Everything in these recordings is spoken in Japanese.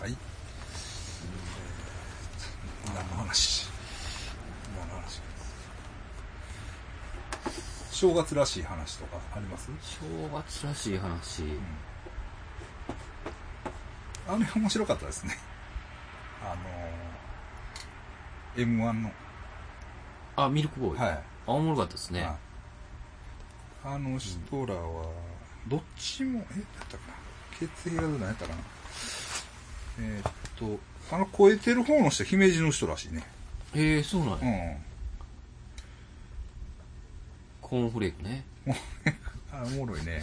はい。えー何の話？何の話？正月らしい話とかあります？正月らしい話。あれ面白かったですね。あのー、M1 の。あ、ミルクボーイ。はい。あ、おもろかったですね。はいあの人らは、どっちも、え、やったかな？血液がどうなんやったかな？えーっと、あの、超えてる方の人、姫路の人らしいね。ええそうなんや。うん。コーンフレークね。あ、おもろいね。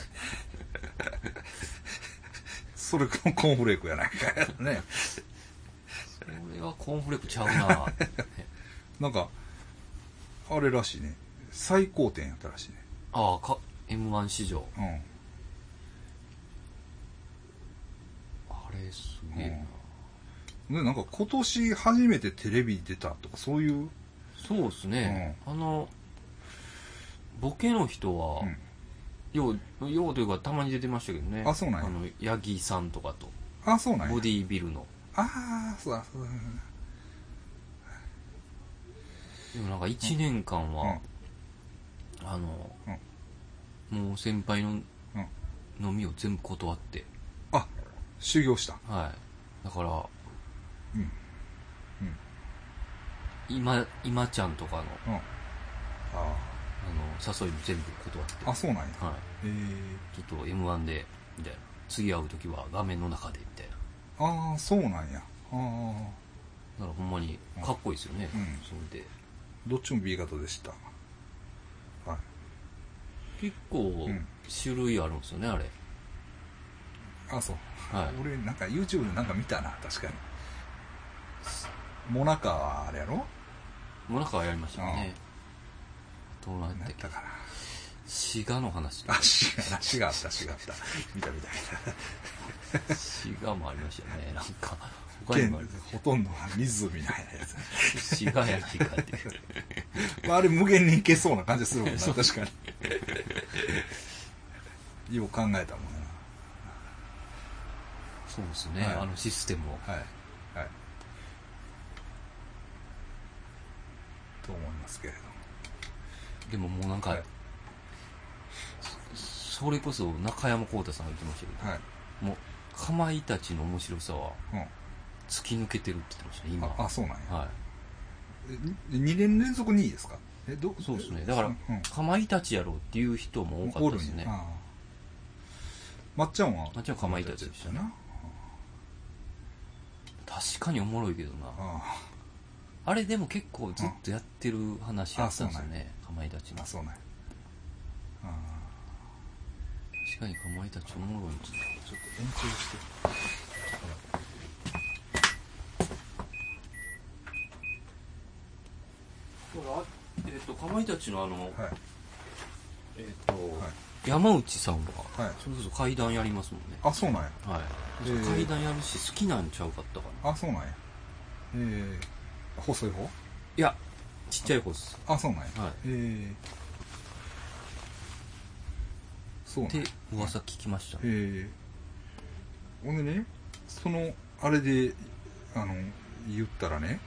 それ、コーンフレークやないかね。それはコーンフレークちゃうな なんか、あれらしいね。最高点やったらしいね。ああ、か、M1 史上。うん。あれ、すげえな。で、なんか今年初めてテレビ出たとか、そういう、そうですね。あの、ボケの人は、うんよう、ようというかたまに出てましたけどね。あそうなんやあの、八木さんとかと。あ、そうなんやボディービルの。ああ、そうだ、そうだ。でもなんか1年間は、あの、もう先輩のうん飲みを全部断って。あ、修行した。はい。だから、うん。うん。今、今ちゃんとかの、うん。ああの、誘いも全部断って。あ。あ、そうなんや。はい。えちょっと M1 で、みたいな。次会う時は画面の中で、みたいな。ー、ああ、そうなんや。ああ。だからほんまにかっこいいですよね。うんそれで。どっちも B 型でした。はい。結構ん、種類あるんですよね、あれ。あ、そう。はい。俺、なんか YouTube でなんか見たな、確かに。モナカはあれやろ？もうなんかやりましたね。どうなったかな。滋賀の話とあ、か。死が、死があった、死があった。見た見た。滋賀もありましたよね。なんか、他に剣も。ほとんどが湖みたいなやつ。滋賀やないかっていう。まあ、あれ無限にいけそうな感じするもんな、確かに。よう考えたもんな。そうですね、はいあのシステムを。はい。はい。と思いますけれどでももうなんか、はいそそれこそ中山浩太さんが言ってましたけも。はい。ど、もう、かまいたちの面白さはうん。突き抜けてるって言ってましたね、今。あ、あそうなんや。はえ2年連続2位ですか？え、どい。そうですね。だから、うん。かまいたちやろうっていう人も多かったですね。まっちゃんは？まっちゃんはかまいたちでしたねな。確かにおもろいけどな。ああれでも結構ずっとやってる話あったんですよね、かまいたちあ、の。あ、そうなん確かにかまいたちおもろい。ちょっと延長して。えっと、かまいたちのあの、はい。えっと、はい山内さんは、はいそれこそ階段やりますもんね。あ、そうなんや。はい。えー階段やるし、好きなんちゃうかったかな。あ、そうなんや。えー、細い方？いや、ちっちゃい方です。あ、そうなんや。はいえー、そうなんってや。噂聞きました。えー、ほんでね、その、あれで、あの、言ったらね、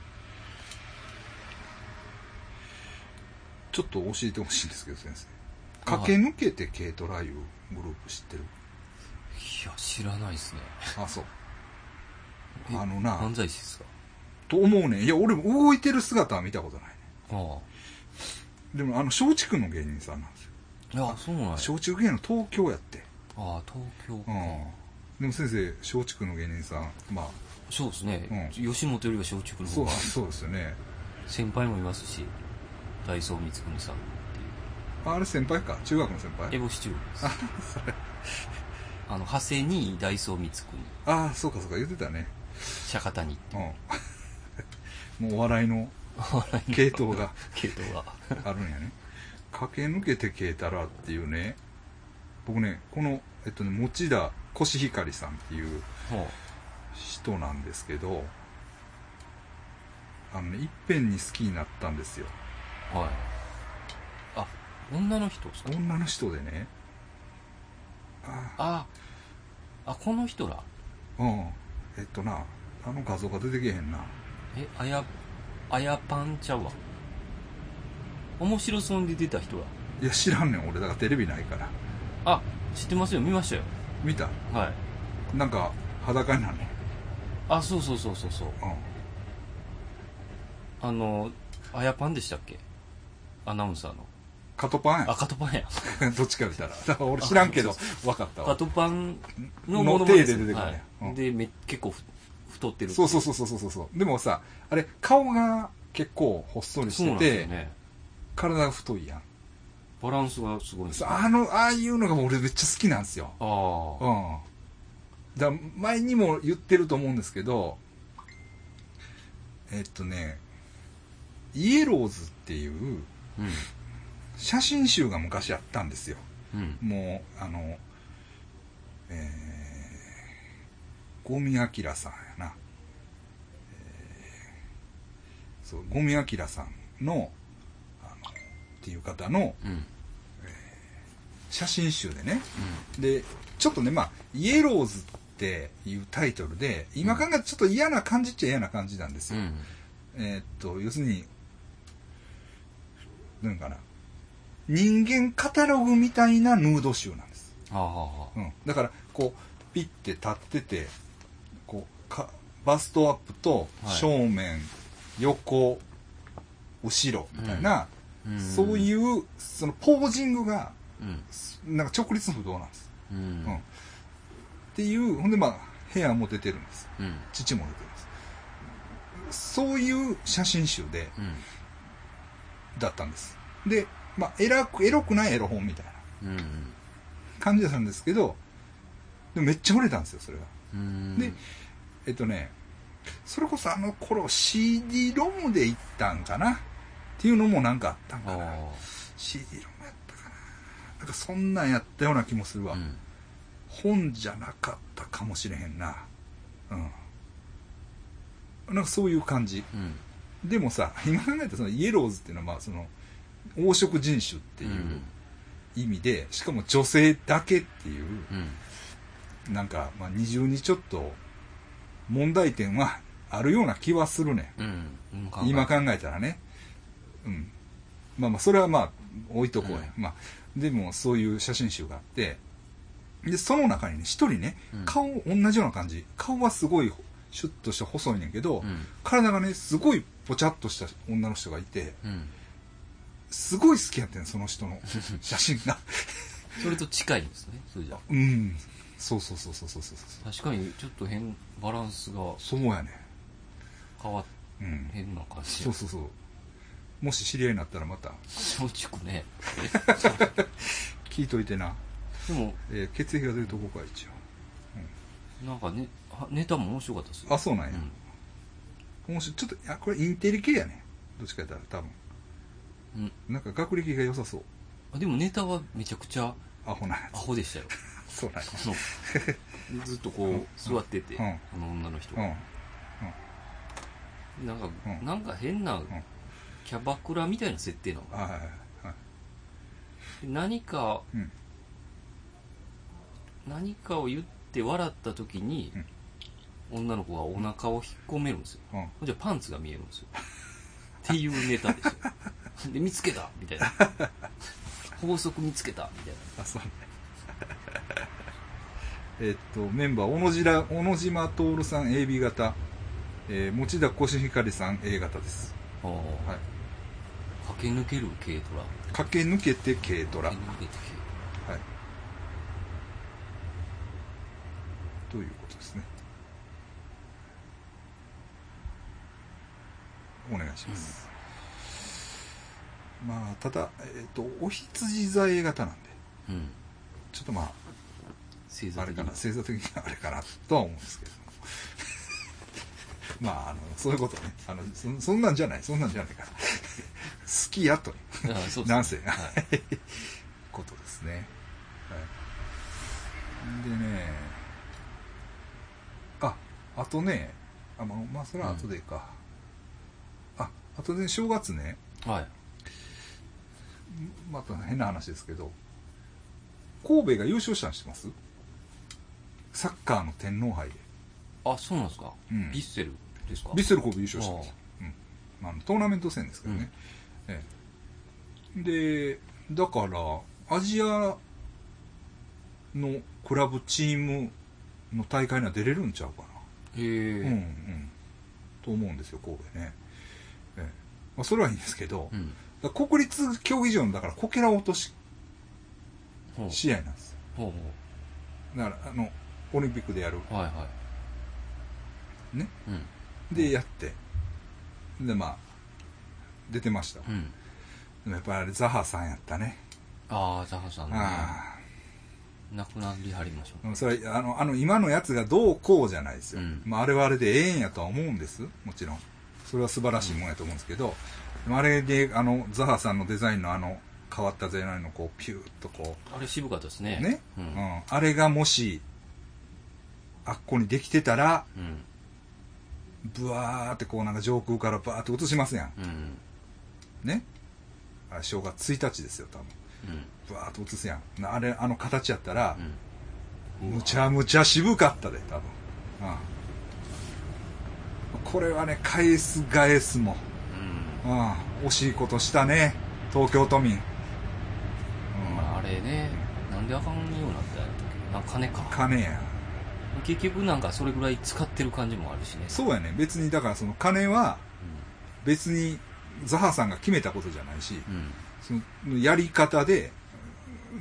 ちょっと教えてほしいんですけど、先生。駆け抜けて軽トラいうグループ知ってる？いや、知らないですね。あ、そう。えあのな漫才師ですか？と思うねん。いや、俺も動いてる姿は見たことないね。あでも、あの、松竹の芸人さんなんですよ。あ。いや、そうなんや。松竹芸能東京やって。ああ、東京か。うん。でも先生、松竹の芸人さん、まあ、そうですね、う吉本よりは松竹のそう、方がそうですよね。先輩もいますし、大宗光圀さんああれ先輩か？中学の先輩？エボシチューです。あ、それ。あの、長谷に大宗光圀、ああ、そうかそうか、言ってたね。釈迦谷ってうん。もうお笑いの系統が系統が。あるんやね。駆け抜けて消えたらっていうね、僕ね、この、えっとね、持田コシヒカリさんっていうほ人なんですけど、あのね、いっぺんに好きになったんですよ。うはい。あ、女の人女の人でね、ああ、あ、この人ら？うん。えっとな、あの画像が出てけへんな。えあやあやパンちゃうわ面白そうに出てた人ら？いや、知らんねん、俺。だからテレビないから。あ知ってますよ見ましたよ見た？はいなんか、裸になんねん。あそうそうそうそうそううあのあやパンでしたっけ？アナウンサーのん。カトパンあカトパンやや。どっちか言ったら。だから俺知らんけど、分かったわ。カトパンののものまね体で出てくるねはいうんでめ結構ふ太ってるそうそうそうそうそうそう。でもさ、あれ、顔が結構ほっそりしそうなてて、んですよね体が太いやん。バランスがすごいんですよあの、ああいうのが俺めっちゃ好きなんですよ。あうん。だから前にも言ってると思うんですけど、えっとね、イエローズっていううん写真集が昔あったんですよ。うんもう、あの、えー、ゴミアキラさんやな。えーそう、ゴミアキラさんの、あの、っていう方のうん写真集でね、で、ちょっとね、まあ、イエローズっていうタイトルで、今考えたらちょっと嫌な感じっちゃ嫌な感じなんですよ。うんえーっと、要するに、なんかな、人間カタログみたいなヌード集なんです。ああうん。だから、こう、ピッて立ってて、こう、かバストアップとはい正面、横、後ろみたいな、うんそういう、そのポージングが、うんなんか直立不動なんです。うんうんっていう、ほんでまあ、部屋も出てるんです。うん父も出てるんです。そういう写真集で、うんだったんです。で、まあ、エラく、エロくないエロ本みたいなうん感じだったんですけど、でもめっちゃ売れたんですよ、それが。うんで、えっとね、それこそあの頃 CD ロムで行ったんかな？っていうのもなんかあったんかな。あ CD ロムやったかな。なんかそんなんやったような気もするわ。あうん本じゃなかったかもしれへんな。うん。なんかそういう感じ。うんでもさ、今考えたらそのイエローズっていうのはまあその黄色人種っていう意味で、しかも女性だけっていう、うんなんかまあ二重にちょっと問題点はあるような気はするね。うん今考えたらね。うん。まあまあそれはまあ置いとこうや。まあでもそういう写真集があって、で、その中にね、一人ねうん、顔同じような感じ。顔はすごいシュッとして細いねんけど、うん体がね、すごいぽちゃっとした女の人がいて、うんすごい好きやってん、その人の 写真が。それと近いんですねそれじゃうん。そうそうそうそうそうそうそう。確かにちょっと変バランスがそうやね。変わっうん。変な感じそうそうそう。もし知り合いになったらまた松竹ね聞いといてな。でもえー血液が出るとこか、一応。なんかねはネタも面白かったですよあ、そうなんや。うん面白い。ちょっと、いや、これインテリ系やね。どっちかやったら多分。うん。なんか学歴が良さそう。あでもネタはめちゃくちゃアホなやアホでしたよ。つ。そうなんや。ずっとこう座ってて、うん。あの女の人。が、うん。なんか、うん。なんか変なキャバクラみたいな設定なのあはいはいはい。で何かうん。何かを言って笑った時に、女の子がお腹を引っ込めるんですよ。じゃパンツが見えるんですよ。っていうネタですよ で見つけたみたいな 法則見つけたみたいあ、そうね。えっと、メンバー、小野島、小野島徹さん AB 型、えー、持田コシヒカリさん A 型です。な、はい。駆け抜ける軽トラ駆け抜けて軽トラ。はい。駆け抜けてということですね。お願いします。まあ、ただ、えっ、と、お羊座 A 型なんで、軽うんちょっとまあ、星座的にあれかな、星座的にはあれかなとは思うんですけど。まあ、あの、そういうことね。あの、そそんなんじゃない、そんなんじゃないから。好きやと。あそうですなんせ、はい ことですね。はい。でね、あ、あとね、あ、まあ、まあ、それは後でいいか。あ、あとね、正月ね、はいまた変な話ですけど、神戸が優勝したの知ってます？サッカーの天皇杯で。ああそうなんですか、うん。ヴィッセルですか？ヴィッセル神戸優勝したんですよ、うん。まあ、トーナメント戦ですけどね、ええ。でだからアジアのクラブチームの大会には出れるんちゃうかへえ。な、うんうん。と思うんですよ神戸ね、ええ。まあ、それはいいんですけど、うん国立競技場のだからこけら落とし試合なんですよ。ほうほだからあのオリンピックでやる。うはいはい。ね？うん。でやって。でまあ出てました、うん。でもやっぱりあれザハさんやったね。ああザハさんね。あ亡くなりはりましょあそれあのあの今のやつがどうこうじゃないですよ、うん。まあ、あれはあれでええんやとは思うんです。もちろん。それは素晴らしいもんやと思うんですけど、でもあれであのザハさんのデザインのあの変わったデザインのこうピューッとこうあれ渋かったですね。うね、ううん。んあれがもしあっこにできてたらうん。ブワーってこうなんか上空からバーって映しますやん。うん。ね？あれ正月1日ですよ多分。うん。ブワーって映すやん。なあれあの形やったら、うん。むちゃむちゃ渋かったで多分、うん、これはね返す返すも、うん。うん、惜しいことしたね。東京都民、うん。まああれね。なんであかんようになったんやったっけ？金か。金や。結局なんかそれぐらい使ってる感じもあるしね。そうやね。別にだからその金は別にザハさんが決めたことじゃないしうんうん。そのやり方で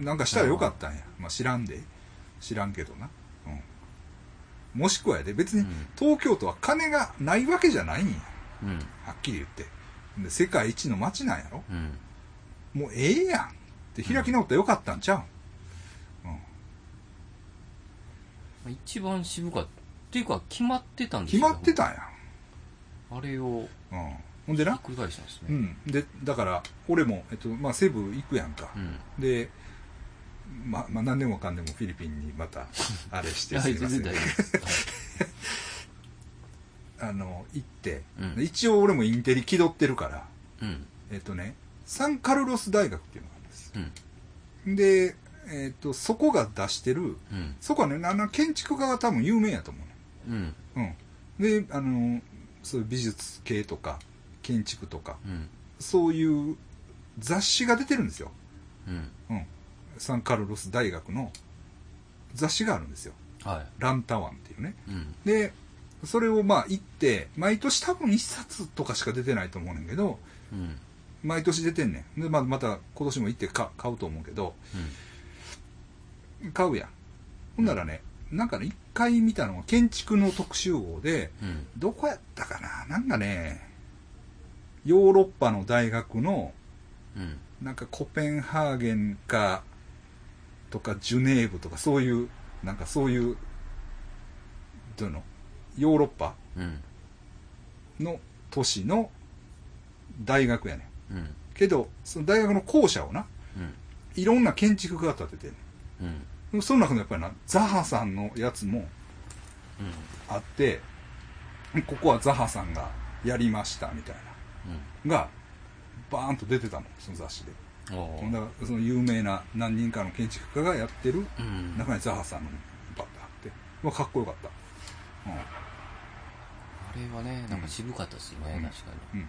なんかしたらよかったんや、まあ、知らんで。知らんけどな、うん、もしくはやで別にうん。東京都は金がないわけじゃないんや。うん。はっきり言ってで世界一の街なんやろ？うん。もうええやんって開き直ったらよかったんちゃう、うん。まあ一番渋かったっていうか決まってたんです決よまってたんや、あれをうん、ほんでな？ひっ、くり返したんですね。うん、でだから俺も、えっとまあ、セブ行くやんか、うん。でままあ何でもかんでもフィリピンにまたあれして すいません 全然大丈夫ですはいあの行って、うん。一応俺もインテリ気取ってるからうん。えっとねサンカルロス大学っていうのがあるんです。うん。で、えっとそこが出してるうん。そこはねあの建築家が多分有名やと思うねうん。うん。で、あの、そういう美術系とか、建築とか、うん。そういう雑誌が出てるんですよ。うん。うん。サンカルロス大学の雑誌があるんですよ。はランタワンっていうね。で、それをまあ行って、毎年多分一冊とかしか出てないと思うねんけど、うん。毎年出てんねん。で、まあ、また今年も行ってか買うと思うけど、買うやん。ほんならね、なんかね、一回見たのは建築の特集号で、うん。どこやったかな？なんかね、ヨーロッパの大学の、うん。なんかコペンハーゲンか、とかジュネーブとかそういう、なんかそういう、どういうの？ヨーロッパうん。の都市の大学やねん。うん。けど、その大学の校舎をな、うん。いろんな建築家が建ててんねうん。その中のやっぱりな、ザハさんのやつもあって、ここはザハさんがやりましたみたいな。が、バーンと出てたもん、その雑誌で。だから、その有名な何人かの建築家がやってるうん。中にザハさんのバッてあって、まあ、かっこよかった。あれはねなんか渋かったですねうん確かうん。うん。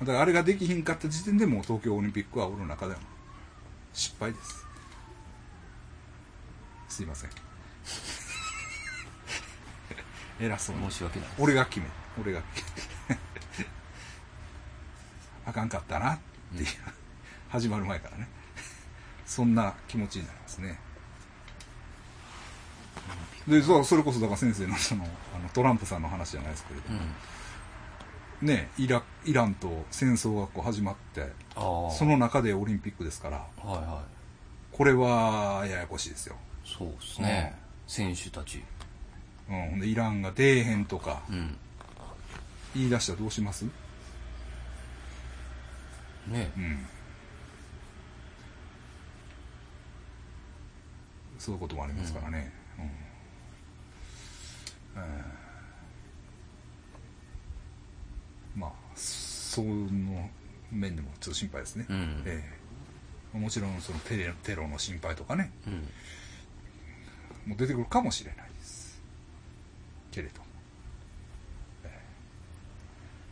うん。だからあれができひんかった時点でもう東京オリンピックは俺の中でも失敗です。すいません。偉そうにに申。し訳ない俺が決め俺が決め あかんかったなっていう、始まる前からねそんな気持ちになりますねでそれこそだから先生のそのあのトランプさんの話じゃないですけれどうん。も、ねイライランと戦争がこう始まってその中でオリンピックですから。はいはい。これはややこしいですよ、そうですね。選手たち。うん、でイランが出えへんとか。うん。言い出したらどうします？ね。うん。そういうこともありますからね。うんえーまあ、その面でもちょっと心配ですね。うん。ええ。もちろんそのテレテロの心配とかね。うん。もう出てくるかもしれないです。けれども、えー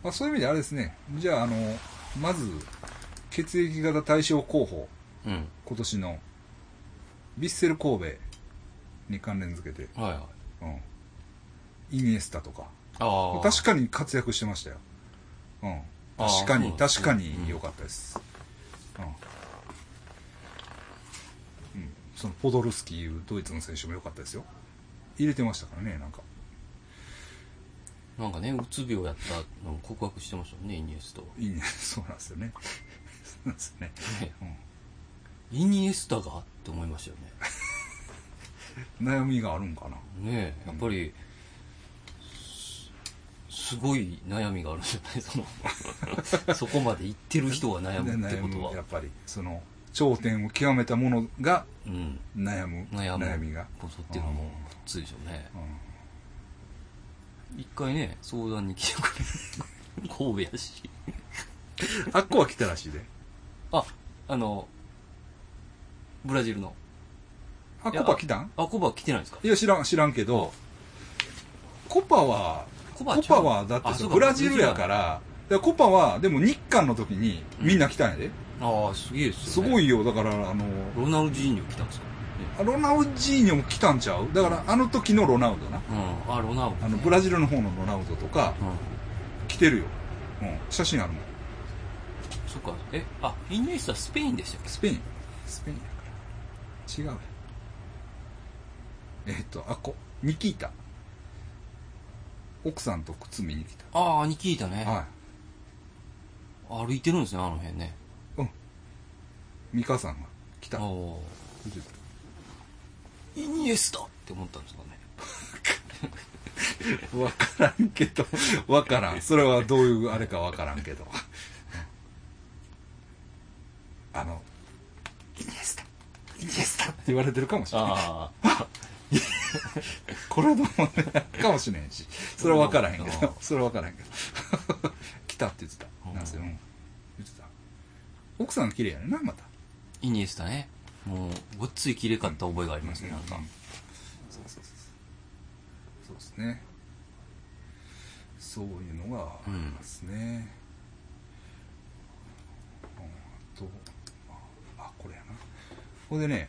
まあ、そういう意味であれですね。じゃああのまず血液型対象候補。うん。今年のヴィッセル神戸に関連付けて、はいはい。うん、イニエスタとか。ああ。確かに活躍してましたよ、うん、確かに確ねかに良かったです、うん。うん、そのポドルスキーいうドイツの選手も良かったですよ。入れてましたからねなんか。なんかね、うつ病やったのを告白してましたもんね、イニエスタは。いいねそうなんですよね。そうなんですよね、ね。イニエスタが？って思いましたよね。うん、悩みがあるんかな。ねえ、やっぱり、すすごい悩みがあるんじゃない？その、そこまで行ってる人が悩むってことは。やっぱりその頂点を極めたものがうん。悩む悩むみが、ことっていうのも普通でしょうね。うん一回ね、相談に来てくれる。神戸やし。あっこは来たらしいであ、あの、ブラジルの。あコパ来たん？あ、コバ来てないんですか？いや知らん知らんけどコパはコパはだってブラジルやから。でコパはでも日韓の時にみんな来たんやで、ああ、すげえですよ、ね。すごいよ。だからあのロナウジーニョ来たんですか、ね、ロナウジーニョも来たんちゃう？だからあの時のロナウドな。うん。あ、ロナウド、あのブラジルの方のロナウドとかうん。来てるよ、うん、写真あるもん。そっか。え、あ、イニエスタスペインでしたっけ？スペイン。スペインやから。違う。えっとあこ。ニキータ奥さんと靴見に来たああ、に聞いたね。は歩いてるんですね、あの辺ね。いうん美香さんが来たああ。イニエスタって思ったんですかね。わからんけど、わからん。それはどういうあれかわからんけど。あの、イニエスタ、イニエスタって言われてるかもしれない。ああ。これはどうもね、かもしれんし。それはわからへんけうんど、それはわからへんけど。来たって言ってた。うんなんせ、うん。言ってた。奥さん綺麗やねんな、また。イニエスタね。もう、ごっつい綺麗かった覚えがありますね、なんかうん。そうそうそうそうですねそういうのがありますね、うん、あとあこれやなこれでね、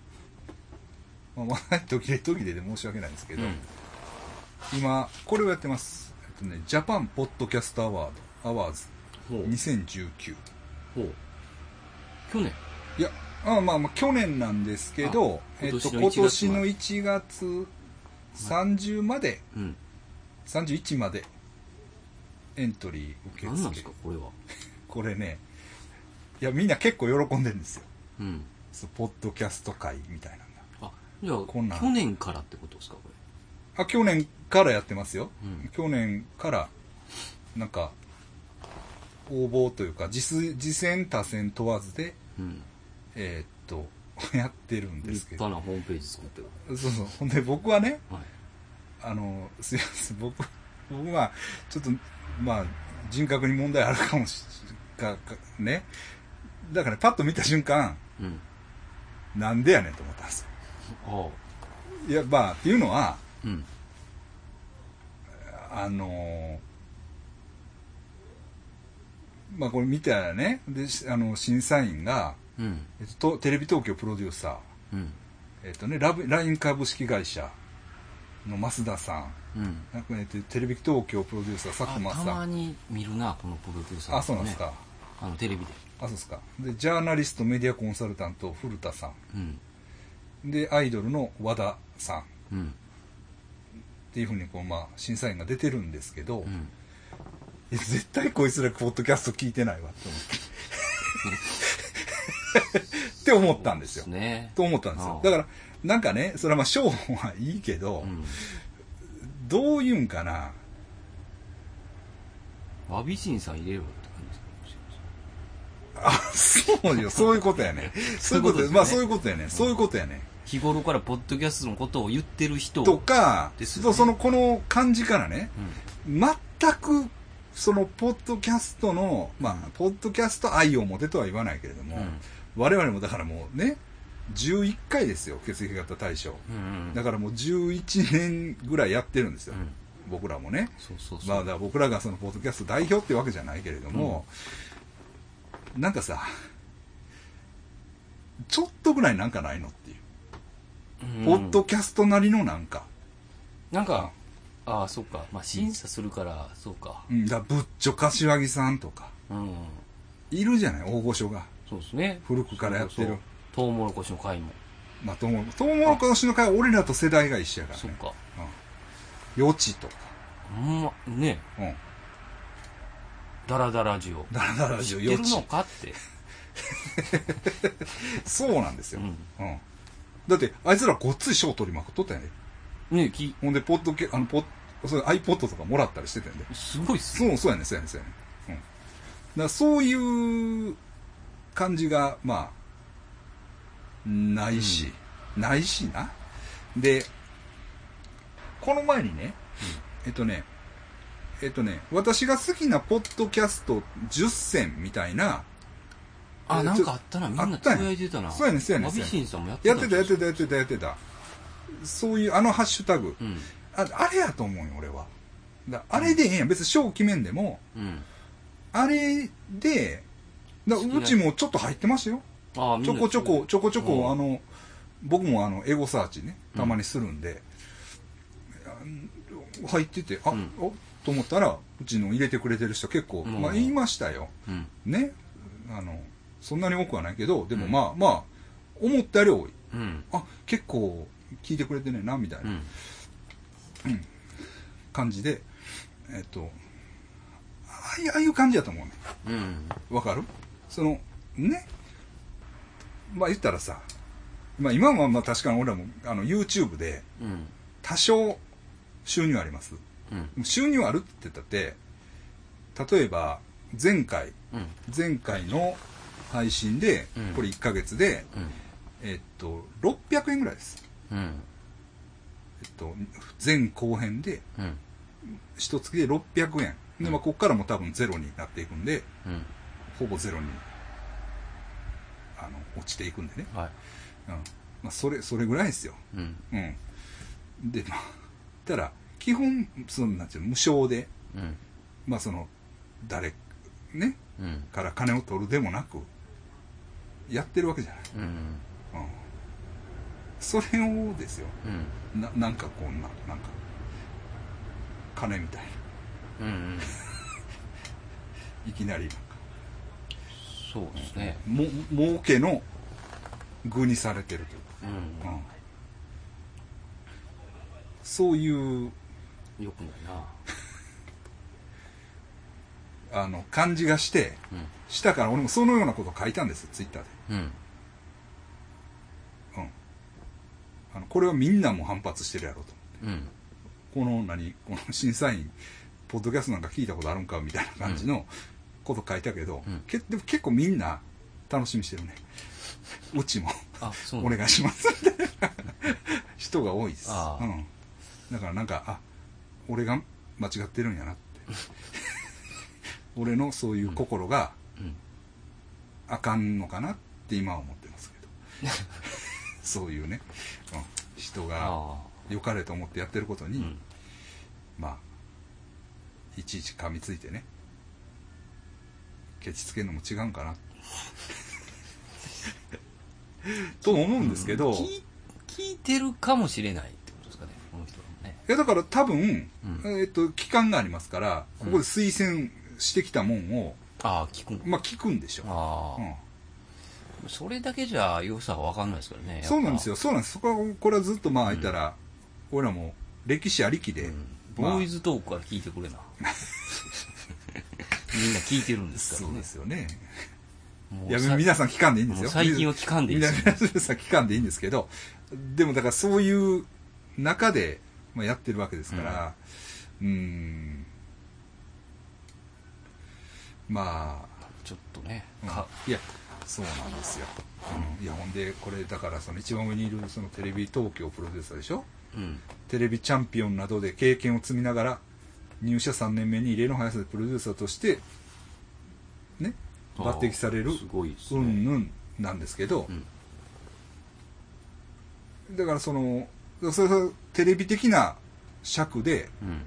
まあ、途切れ途切れで申し訳ないんですけど、うん。今これをやってますえっとねジャパンポッドキャストアワードアワーズほう。2019ほう。去年？いやあまあまあ去年なんですけどあえっと、今年の今年の1 1月30までうん。31までエントリー受け付け何なんですか、これは？これねいやみんな結構喜んでるんですようん。そうポッドキャスト界みたいなじゃあ、こんなん去年からってことですか、こがあ去年からやってますよ、うん去年からなんか応募というか実次戦他戦問わずでれ。うん。えーっと やってるんです立けど派なホームページ作ってる。そうそうほんで僕はねはい。あのすいません僕僕はちょっとまあ人格に問題あるかもしかかねだからパッと見た瞬間うん。なんでやねんと思ったんですよ。いやまあっていうのはうん。あのまあこれ見たらねでしあの審査員が、うん。えっと、テレビ東京プロデューサーうん。えっとねラブ LINE 株式会社の増田さんうん。なんか、えっと、テレビ東京プロデューサー佐久間さんまに見るな、このプロデューサー、あそうなんですか。あの、テレビで。あそうですかでジャーナリストメディアコンサルタント古田さうん。んでアイドルの和田さん。っうん。ていうふうにこう、まあ、審査員が出てるんですけど、うん。絶対こいつらポッドキャスト聞いてないわって思って。って思ったんですよ。そうね。と思ったんですよ。だからなんかねそれはまあ賞はいいけど、うん。どういうんかな。アビシンさん入れろって感じですかもしれないあそうよ。そういうことやね。そういうことね。まあそういうことやね。そういうことやね、日頃からポッドキャストのことを言ってる人とか、そのこの感じからねうん。全くそのポッドキャストのまあポッドキャスト愛を持てとは言わないけれども、我々もだからもうね、11回ですよ、血液型大賞。うんうん。だからもう11年ぐらいやってるんですよ。うん僕らもね。そうそうそう。まあ、だ僕らがそのポッドキャスト代表ってわけじゃないけれども、なんかさ、ちょっとぐらいなんかないのってポッドキャストなりのなんか。なんか、ああ、そうか。まあ、審査するから、そうか。うん、だぶっちょ柏木さんとか、うん。いるじゃない、大御所が。そうですね。古くからやってるそうそうトウモロコシの会も。まあ、トウモロトウモロコシの会は俺らと世代が一緒やからね。そっか。うん。余地とか。ほんま、ね、うん。ダラダラジオ。だらだら知ジオ余地ってるの。かって。そうなんですよ。うん。うん。だって、あいつらごっつい賞取りまくっとったんやで。ねき、ほんで、ポッドキャ、あの、ポッ、それ iPod とかもらったりしてたんで。すごいっすね。そう、そうやね、そうやね、そうやね。うん。だそういう感じが、まあ、ないし、ないしな。で、この前にね、えっとね、えっとね、私が好きなポッドキャスト10選みたいな、あ、なんかあったな。みんなつぶやいてたな。そうやねそうやねアビシンさんもやってたやってた、やってた、やってた、やってた。そういう、あのハッシュタグ。うん。ああれやと思うよ、俺は。だあれでええやん。別に賞決めんでも、うん。あれで、だうちもちょっと入ってましたよ。あちょこちょこ、ちょこちょこ、うんあの、僕もあの、エゴサーチね、たまにするんで、あ入ってて、あ、うんおと思ったら、うちの入れてくれてる人結構、うんまあ言いましたよ。うん。ね。あの、そんなに多くはないけど、でもうんまあ、まあ、思ったより多い。うん。あ、結構聞いてくれてねえな、みたいうな。ん。感じで、えっと、ああいう感じやと思うね。うん。わかる？その、ね。まあ言ったらさ、まあ今はまあ確かに俺らもあの YouTube でうん。多少収入あります。うん。収入あるって言ったって、例えば前回、うん。前回の配信でうん、これ1ヶ月で、うん。えっと、600円ぐらいです。うん。えっと、前後編で、うん。一月で600円。で、まあ、ここからも多分ゼロになっていくんで、うん。ほぼゼロに、あの、落ちていくんでね。はい。うん。まあ、それ、それぐらいですよ。うん。うん。で、まあ、たら、基本、その、なんていうの、無償で、うん。まあ、その、誰、ね、うん。から金を取るでもなく、やってるわけじゃない。うん。うん。それをですよ。うん。な、なんかこんな、なんか、金みたいな。うん。いきなりなんか。そうですね。も、儲けの具にされてるといううん。か、うん、そういう、よくないな。あの、感じがして、うん。したから俺もそのようなこと書いたんですよ、ツイッターで。うん。うん。あの、これはみんなも反発してるやろうと。うん。この何、この審査員、ポッドキャストなんか聞いたことあるんかみたいな感じのこと書いたけど、うんけでも結構みんな楽しみにしてるね。うちも。お願いしますみたいな人が多いです。うん。だからなんか、あ、俺が間違ってるんやなって。俺のそういう心がうん。あかんのかなって今は思ってますけど。そういうね、うん、人があ良かれと思ってやってることあ。に、うん。まあ、いちいち噛みついてね、ケチつけるのも違うんかな。と思うんですけど、聞い聞いてるかもしれないってことですかね、この人はね。いや、だから多分、うんえっと、期間がありますから、ここで推薦してきたもんを、ああ、聞くの。まあ聞くんでしょ。ああ、うんそれだけじゃ良さは分かんないですからね。よ。そうなんですよ。そうなんです。そこは、これはずっとまあ、言ったら、俺らも歴史ありきで、うんまあボーイズトークから聞いてくれな。みんな聞いてるんですからねそうで。すよね。いや、さ皆さん聞かんでいいんですよ。最近は聞かんでいいですよ皆皆さん聞かんでいいんですけど、でもだからそういう中で、まあ、やってるわけですから、うーん、まあ、ちょっとね、うんかいや、そうなんですよ。うん、いや、ほんで、これだからその一番上にいるそのテレビ東京プロデューサーでしょ？うん。テレビチャンピオンなどで経験を積みながら、入社3年目に異例の速さでプロデューサーとして、ね、抜擢されるすごいですうね。んぬんなんですけどう、んだからその、それはテレビ的な尺で、うん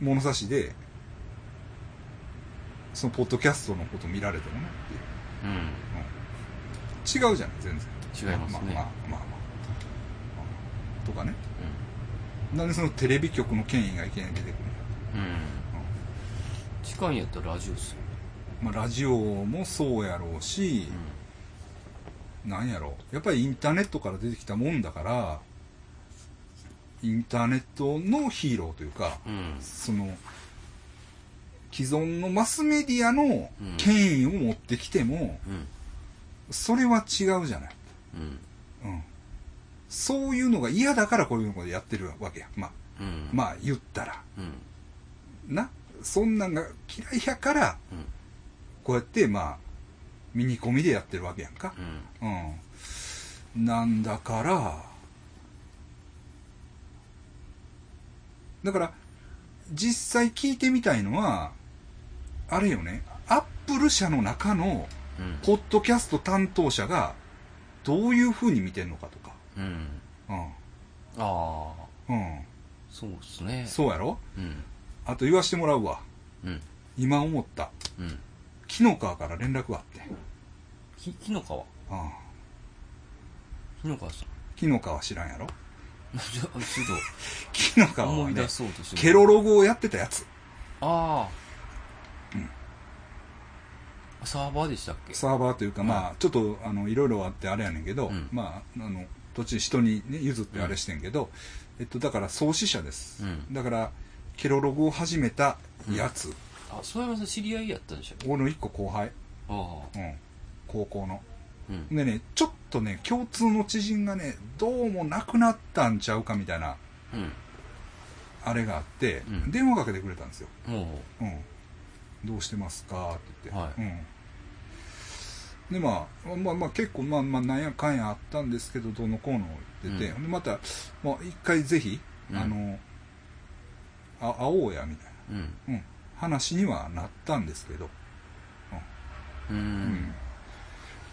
物差しで、そのポッドキャストのこと見られてもねっていう。うん。違うじゃない、全然。違いますねまあまあまあまあ。とかね。なん。でそのテレビ局の権威がいきなり出てくるうん。うん。近いん。やったらラジオっすよまあラジオもそうやろうし、なん。やろう。やっぱりインターネットから出てきたもん。だから、インターネットのヒーローというか、うん。その、既存のマスメディアの権威を持ってきても、うんそれは違うじゃない。うんうん。そういうのが嫌だからこういうのをやってるわけや。まあ、うんまあ言ったら。うんな？そんなんが嫌いやから、うんこうやってまあ、ミニコミでやってるわけやんか。うんうん。なんだから、だから、実際聞いてみたいのは、あれよね、アップル社の中の、うんポッドキャスト担当者が、どういう風に見てんのかとか。うんうん。ああうん。そうっすねそうやろ？うんあと言わしてもらうわ。うん今思った。うん木の川から連絡があって。き木の川？うん。木の川さん木の川知らんやろ？ちょっ木のと川はね思い出、そうとしてるケロログをやってたやつ。ああうんサーバーでしたっけ？サーバーというか、まあ、ちょっと、あの、いろいろあってあれやねんけど、うんまあ、あの、土地人にね、譲ってあれしてんけど、えっと、だから創始者です。うんだから、ケロログを始めたやつ。あ曽山さん知り合いやったんでしたっけ？俺の一個後輩。ああうん。高校の。うんでね、ちょっとね、共通の知人がね、どうもなくなったんちゃうかみたいな、うんあれがあって、うん電話かけてくれたんですよ。もうん。どうしてますか？って言って。はい。うん。で、まあ、まあまあ結構、まあまあ、なんやかんやあったんですけど、どうのこうの言ってて、うん。でまた、まあ一回ぜひ、うん。あの、あ、会おうや、みたいな。うん。話にはなったんですけど、ううん。ん。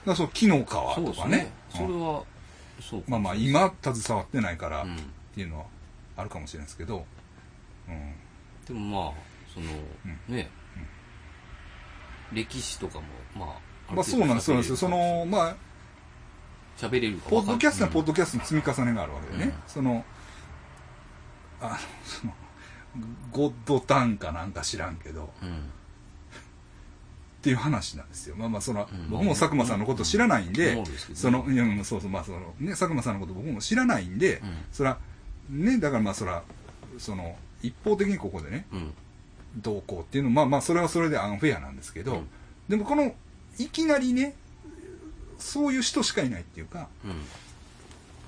だそう、木の川そうですとかね。ねそれうんはそうかまあまあ、今、携わってないから、っうん。ていうのはあるかもしれないですけど、うん。でもまあそのうね歴史とかもまあまあそうなんです、そうなんです。よ。その、まあ、喋れるかポッドキャストはポッドドキャストの積み重ねがあるわけでね。うん。その、あの、その、ゴッドタンかなんか知らんけど、うん。っていう話なんですよ。まあまあ、その、うん。僕も佐久間さんのこと知らないんで、そうですけどね。その、いや、そうそう、まあその、ね、佐久間さんのこと僕も知らないんで、うん。そら、ね、だからまあそら、その、一方的にここでね、うんどうこうっていうのまあまあそれはそれでアンフェアなんですけど、うん。でもこのいきなりねそういう人しかいないっていうか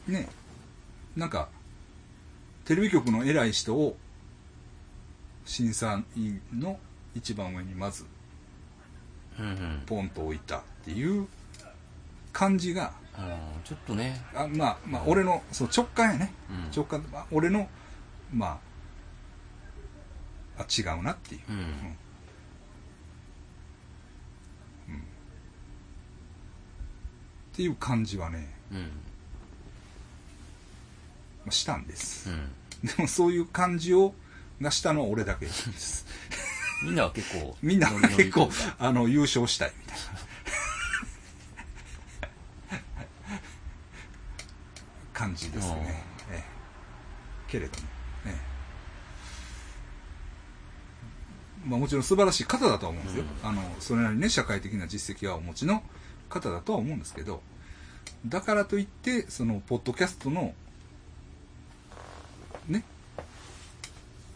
うん。ねなんかテレビ局の偉い人を審査員の一番上にまずうんうん。ポンと置いたっていう感じがあのちょっとね。あまあまあ俺のその直感やね、うん。直感、まあ、俺のまああ違うなっていう。うん。っていう感じはねうん。まあしたんです、うん。でもそういう感じをがしたのは俺だけです。みんなは結構 みんなは結構あの優勝したいみたいな。感じですね、ええ。けれども、ええまあ、もちろん素晴らしい方だとは思うんですよ、うんあのそれなりにね社会的な実績はお持ちの方だとは思うんですけどだからといってそのポッドキャストのね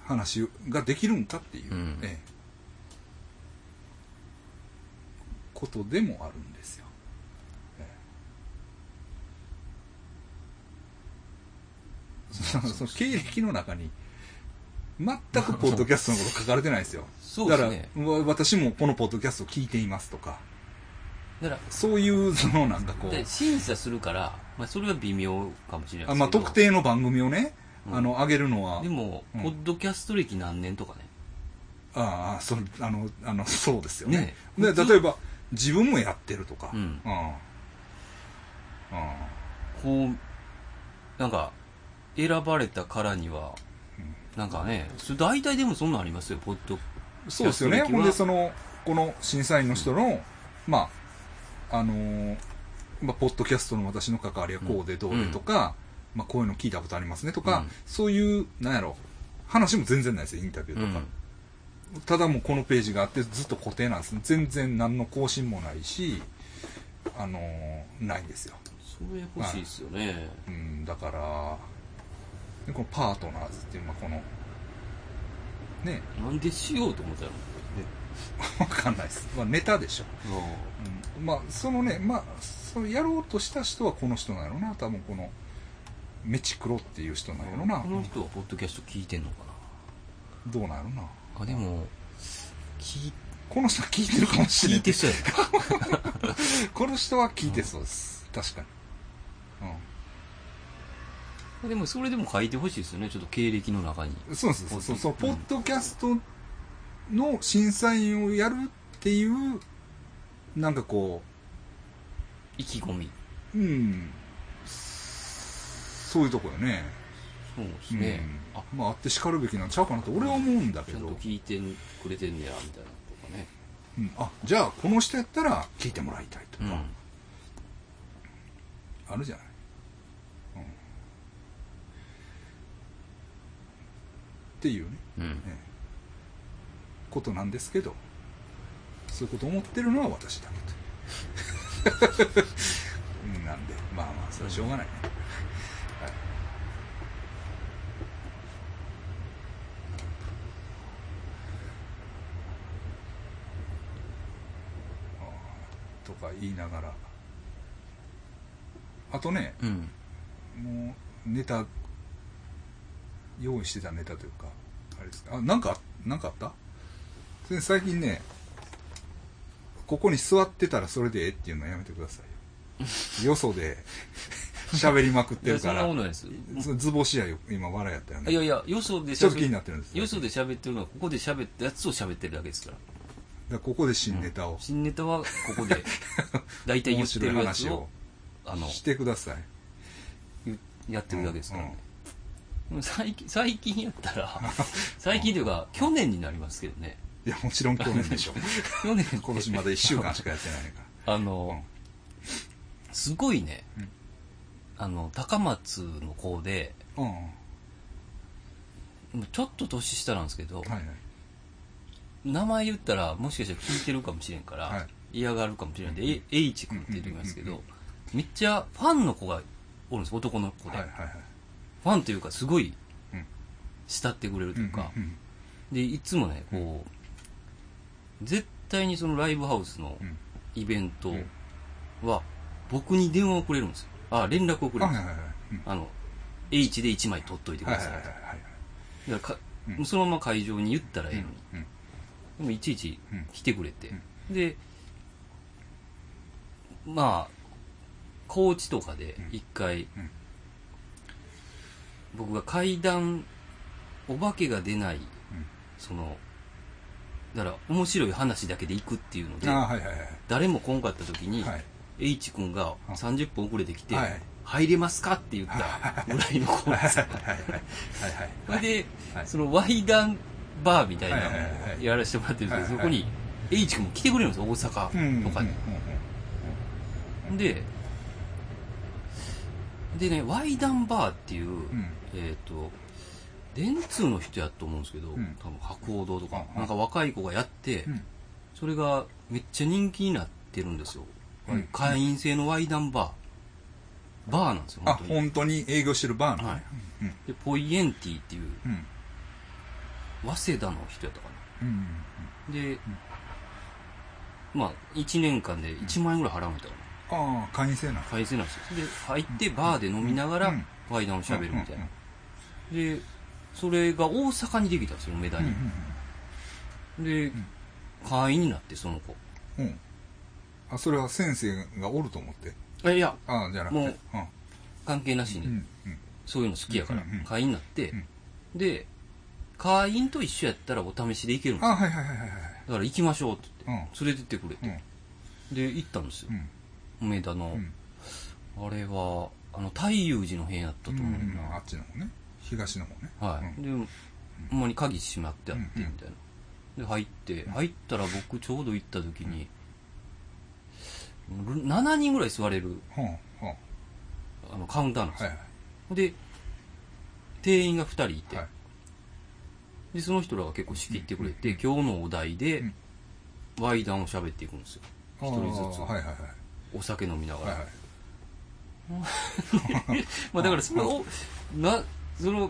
話ができるんかっていう、うん。ええ。ことでもあるんですよ。ええ。その経歴の中に全くポッドキャストのこと書かれてないですよ。そうでだからわ私もこのポッドキャストを聞いていますとか。だからそういうそのなんかこう。で審査するから、まあ、それは微妙かもしれないですけど。あまあ特定の番組をね、うん。あの上げるのは。でも、うん。ポッドキャスト歴何年とかね。ああそあのあのそうですよね。ねで例えば自分もやってるとか、うん。こう、なんか、選ばれたからには、なんかね、大体でもそんなんありますよ、ポッド。そうですよね。ほんで、その、この審査員の人の、まあ、あのーまあ、ポッドキャストの私の関わりはこうでどうでとか、まあ、こういうの聞いたことありますねとか、うんそういう、なんやろ、話も全然ないですよ、インタビューとか。ただもうこのページがあってずっと固定なんです。全然何の更新もないし、あのーないんですよ。それ欲しいですよね。うん、だから、でこのパートナーズっていうのはこの、ね、なんでしようと思ったの？わかんないです。まあ、ネタでしょ。あうん、まあ、そのね、まあ、そのやろうとした人はこの人なんやろな。多分この、メチクロっていう人なんやろな。この人はポッドキャスト聞いてんのかどうなんやろな。なあ、でも、聞いこの人は聞いてるかもしれない。聞いてそうやな。この人は聞いてそうです。確かに。でもそれでも書いてほしいですよね、ちょっと経歴の中に。うん。そう。そうそうそう。うんポッドキャストの審査員をやるっていう、なんかこ意気込み。う、うん。そういうとこよね。そうですね。あ、うん、まあ、あって叱るべきなんちゃうかなと俺は思うんだけど。ちゃんと聞いてくれてんねや、みたいなとかね。うん、あじゃあこの人やったら聞いてもらいたいとか、うん。あるじゃない、うん、っていうね、うん。ええ。ことなんですけどそういうこと思ってるのは私だけと。う んなんでまあまあそれはしょうがないね、はい。とか言いながら。あとねうん。もうネタ用意してたネタというかあれですか？あなんかなんかあった？最近ねここに座ってたらそれでええっていうのはやめてくださいよ。よそで 喋りまくってるから。なことないです。そ図星やよ今笑いやったよね。いやいや、よそでちょっと気に喋なってるんです。よそで喋ってるのは、ここで喋ったやつを喋ってるだけですから。だここで新ネタを、新ネタはここで、大体言ってるやつを、あの、してください。言やってるだけですから。ね。でも最近、最近やったら、最近というか、去年になりますけどね。いやもちろん去年でしょ 去年、今年まだ1週間しかやってないかあの、すごいね、うん。あの、高松の子で、らうん。ちょっと年下なんですけど、はいはい。名前言ったらもしかしたら聞いてるかもしれんから、はい。嫌がるかもしれないんで、え H 君って言ってますけどうんうん、めっちゃファンの子がおるんです、男の子で。はいはいはいファンというか、すごいうん、慕ってくれるというか、で、いつもね、こう、絶対にそのライブハウスのうん。イベントうん。は、僕に電話をくれるんですよ。あ、連絡をくれるんですよ。あの、H で1枚取っといてくはいださいだからかそのまま会場に言ったらええのに。うん。でもいちいちうん。来てくれて。うで、まあ、高知とかで一回、うん僕が階段、お化けが出ない、うん。その、だから面白い話だけで行くっていうので、はいはいはい誰も来んかった時に、はい。H 君が30分遅れてきて、はい。入れますかって言ったぐらいの子ですそれで、はい。そのワイダンバーみたいなのはいはいはいはい。をやらせてもらってるんですけど、はいはいそこに H 君も来てくれるんですよ、大阪とかに。うんで、でね、ワイダンバーっていう、んえっ、と、電通の人やと思うんですけど、ん。多分博報堂とか、うん。なんか若い子がやって、うん。それがめっちゃ人気になってるんですよ。うん。会員制のワイダンバー。バーなんですよ、あ本当に。本当に営業してるバーなんで、ポイエンティっていう、うん。早稲田の人やったかな。うんで、まあ、1年間で1万円ぐらい払うんやったかな。ああ会員制なの会員制なんですよ。で、入ってバーで飲みながらうん、ワイダンを喋るみたいうんな。で、それが大阪にできたんですよ、梅田うんに。で、会員になって、その子。うん。うんあそれは先生がおると思って？えいや、ああじゃなくて。もう関係なしに、うんうん。そういうの好きやから。うんうん、会員になって。うん、で、会員と一緒やったらお試しで行けるんですよ。あはいはいはいはいはいだから行きましょうって言うん。って、連れてってくれうん。て。で、行ったんですよ。う。ん。梅田の。うん。あれはあの太陽寺の辺やったとうん思うねん。な、あっちの方ね東の方ね。はい、うん。でほんまに鍵閉まってあってみたいな、で入って入ったら僕ちょうど行った時に、7人ぐらい座れるはあはあのカウンターなんですよ、あはいはい。で店員が2人いて、はい。でその人らが結構仕切ってくれて、今日のお題でうん。ワイダンを喋っていくんですよ。一人ずつ。あーはいはいはい。お酒飲みながら、はいはい。まあだからその、な、その、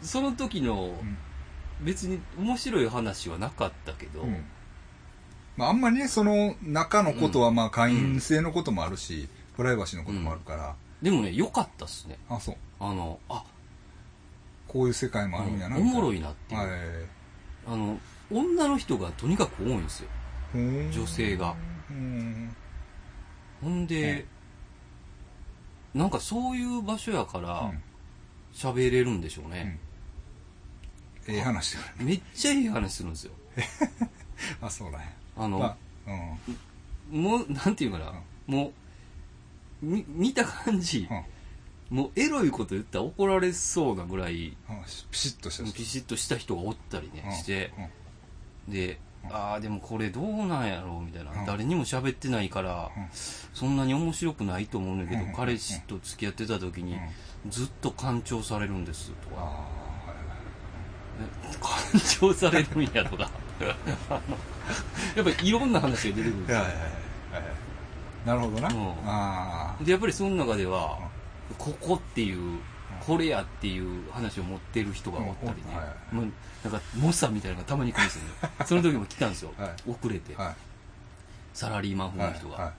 その時のうん。別に面白い話はなかったけど、うん。まあ、あんまりねその中のことはまあ会員制のこともあるし、プライバシーのこともあるから、でもね、良かったっすね。あそう。あの、あ、こういう世界もあるんやなおもろいいなっていう。はい。あの、女の人がとにかく多いんですよ。ほーん。女性が。うん。ほんで、なんかそういう場所やかうらん喋れるんでしょうね。ええ話だよめっちゃいい話するんですよ。あそうだねあの、まあうん。もう、なんていうかな、もう、み見た感じ、うん。もうエロいこと言ったら怒られそうなぐらい、うん。ピシッとした人。ピシッとした人がおったりね、うん。して、うん。で、うんああ、でもこれどうなんやろうみたいな、うん。誰にも喋ってないから、うん。そんなに面白くないと思うんだけど、うん。彼氏と付き合ってた時に、うん。ずっと干潮されるんですとか、干潮されるんやとか、やっぱりいろんな話が出てくるんですよ。なるほどな、でやっぱりその中では、ここっていう、これやっていう話を持ってる人がおったりね。うんはい。なんか猛者みたいなのがたまに来るんですよね。その時も来たんですよ。はい。遅れて。あ。はい。サラリーマン風の人はが。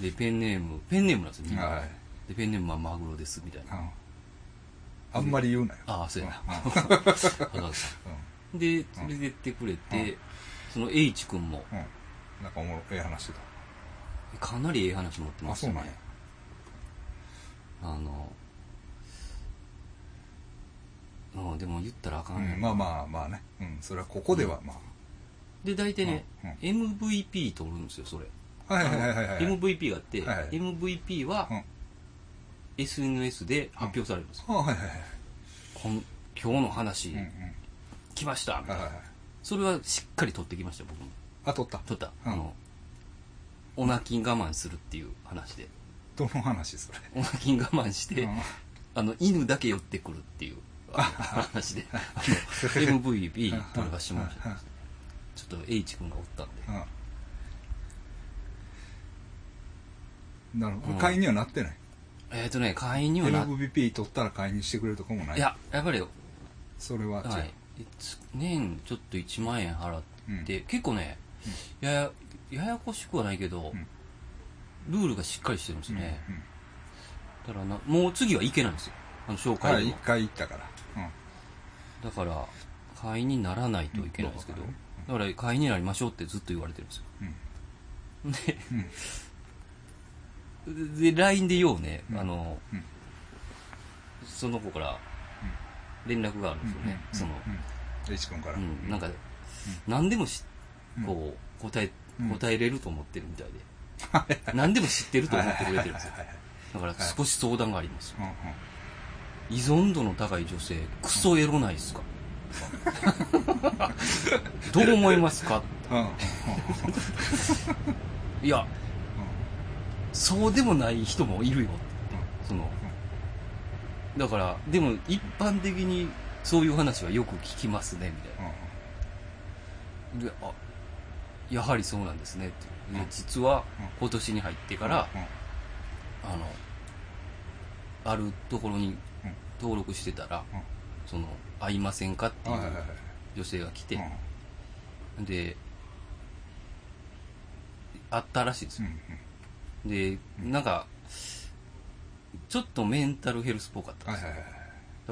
で、ペンネーム、ペンネームなんですよ、みんで、ペンネームはマグロです、みたいな。うん。あんまり言うなよ。ああ、そうやな。うん。で、連れてってくれて、うん。その H 君も、うん。なんかおもろええ話してたかなりええ話持ってましたね。あそうなん。や。あでも言ったらあかんねうんまあまあまあね、うん、それはここではまで、大体ね、うん MVP 取るんですよ、それ。あ、はいはいはいはいはい。MVP があって、はいはい。MVP はうん。SNS で発表されるんですよ。あはいはいはいこん今日の話、うんうん。来ましたみたいな。はいはいはい。それはしっかり取ってきました、僕も。あ取った？取った。うん。あの、お泣き我慢するっていう話で。どの話それ？お泣き我慢して、うん。あの、犬だけ寄ってくるっていう話で、MVP 取らせてもらいました。ちょっと H 君がおったんで。うんなるほど、うん会員にはなってない？えっ、とね、会員にはな、MVP 取ったら会員にしてくれるとこもない？いや、やっぱり、それははい。つ年ちょっと1万円払って、結構ね、やや、ややこしくはないけど、うん。ルールがしっかりしてるんですうんね。うん。だからな、もう次はいけないんですよ。あの、紹介はい一回行ったから、だから、会員にならないといけないんですけど、うん。だから会員になりましょうってずっと言われてるんですよ。うん。で、で、LINE でようね、うん。あの、うん。その子から連絡があるんですよね。その、うん。うん、H 君から、うん、なんか、何でもし、うんこう、答え、うん。答えれると思ってるみたいで、何でも知ってると思ってくれてるんですよ。だから少し相談があります。はいはい依存度の高い女性、クソエロないですか？どう思いますか？うん。うんうんいや、そうでもない人もいるよ。その、だから、でも一般的にそういう話はよく聞きますね、みたいな。で、あ、やはりそうなんですね、って。実はうん。今年に入ってから、うん。あの、あるところにうん登録してたら、うんその、会いませんかっていう女性が来て、うんで、あったらしいですよ。うんで、なんか、ちょっとメンタルヘルスっぽかったんですよ。はいはいはい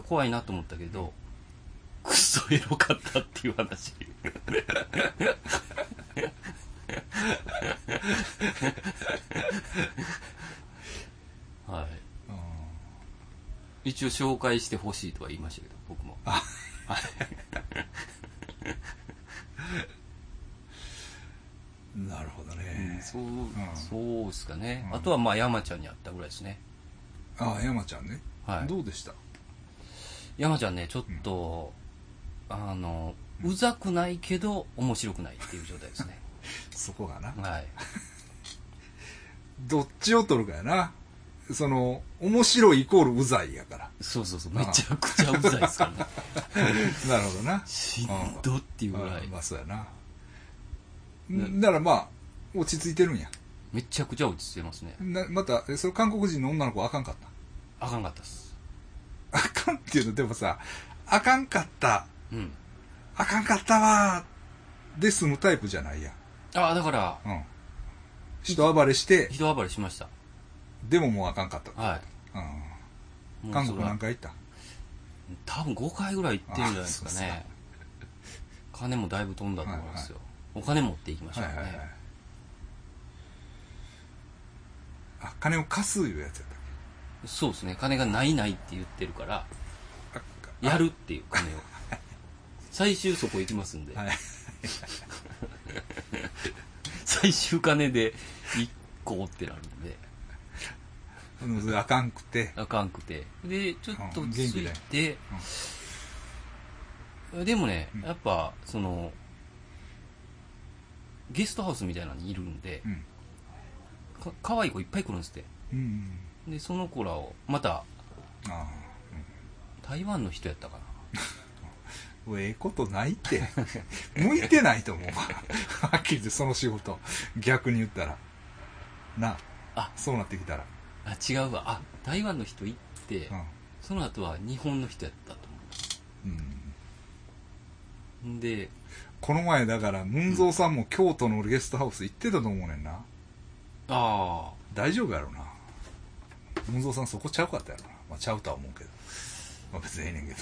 怖いなと思ったけど、クソエロかったっていう話。はい。一応紹介してほしいとは言いましたけど、僕も。うんなるほどね、そう、んそうですかね。うんあとはまあ山ちゃんに会ったぐらいですね。ああ、山ちゃんね。はい。どうでした？山ちゃんね、ちょっと、あの、うざくないけど面白くないっていう状態ですね。そこがな。はい。どっちを取るかやな。その、面白いイコールうざいやから。そうそうそう。めちゃくちゃうざいですからね。なるほどな。しんどっていうぐらいあ。まあそうやな。んだからまあ、落ち着いてるんや。めちゃくちゃ落ち着いてますね。なまた、えその韓国人の女の子あかんかっあかんかったっす。た。あかんっていうの、でもさ、あかんかった、うん。あかんかったわーで済むタイプじゃないやん。ああ、だから、うん。人暴れして、人暴れしました。でももうあかんかった。はい。うん。韓国何回行った？多分5回ぐらい行ってるんじゃないですかね。金もだいぶ飛んだと思いますよ。お金持っていきましたよね。はいはいはい。あ、金を貸すいうやつやったっそうですね。金がないないって言ってるから、やるっていう金を。最終そこ行きますんで。はい。最終金で1個ってなるんで、あかんくて、あかんくて。で、ちょっとうんつい元て、でもねうん、やっぱ、その、ゲストハウスみたいなのにいるんで、うん。か可愛い子いっぱい来るんですって。うん。で、その子らを、また、あ台湾の人やったかな。あ。ええことないって。向いてないと思うわ。はっきり言ってその仕事。逆に言ったら。な。あそうなってきたら。あ、違うわ。あ、台湾の人行って、うん。その後は日本の人やったと思うん。う。んで、この前だから、ムンゾーさんも京都のゲストハウス行ってたと思うねんな。ああ、大丈夫やろな。ムンゾーさんそこちゃうかったやろな。まあちゃうとは思うけど。まあ別にええねんけど。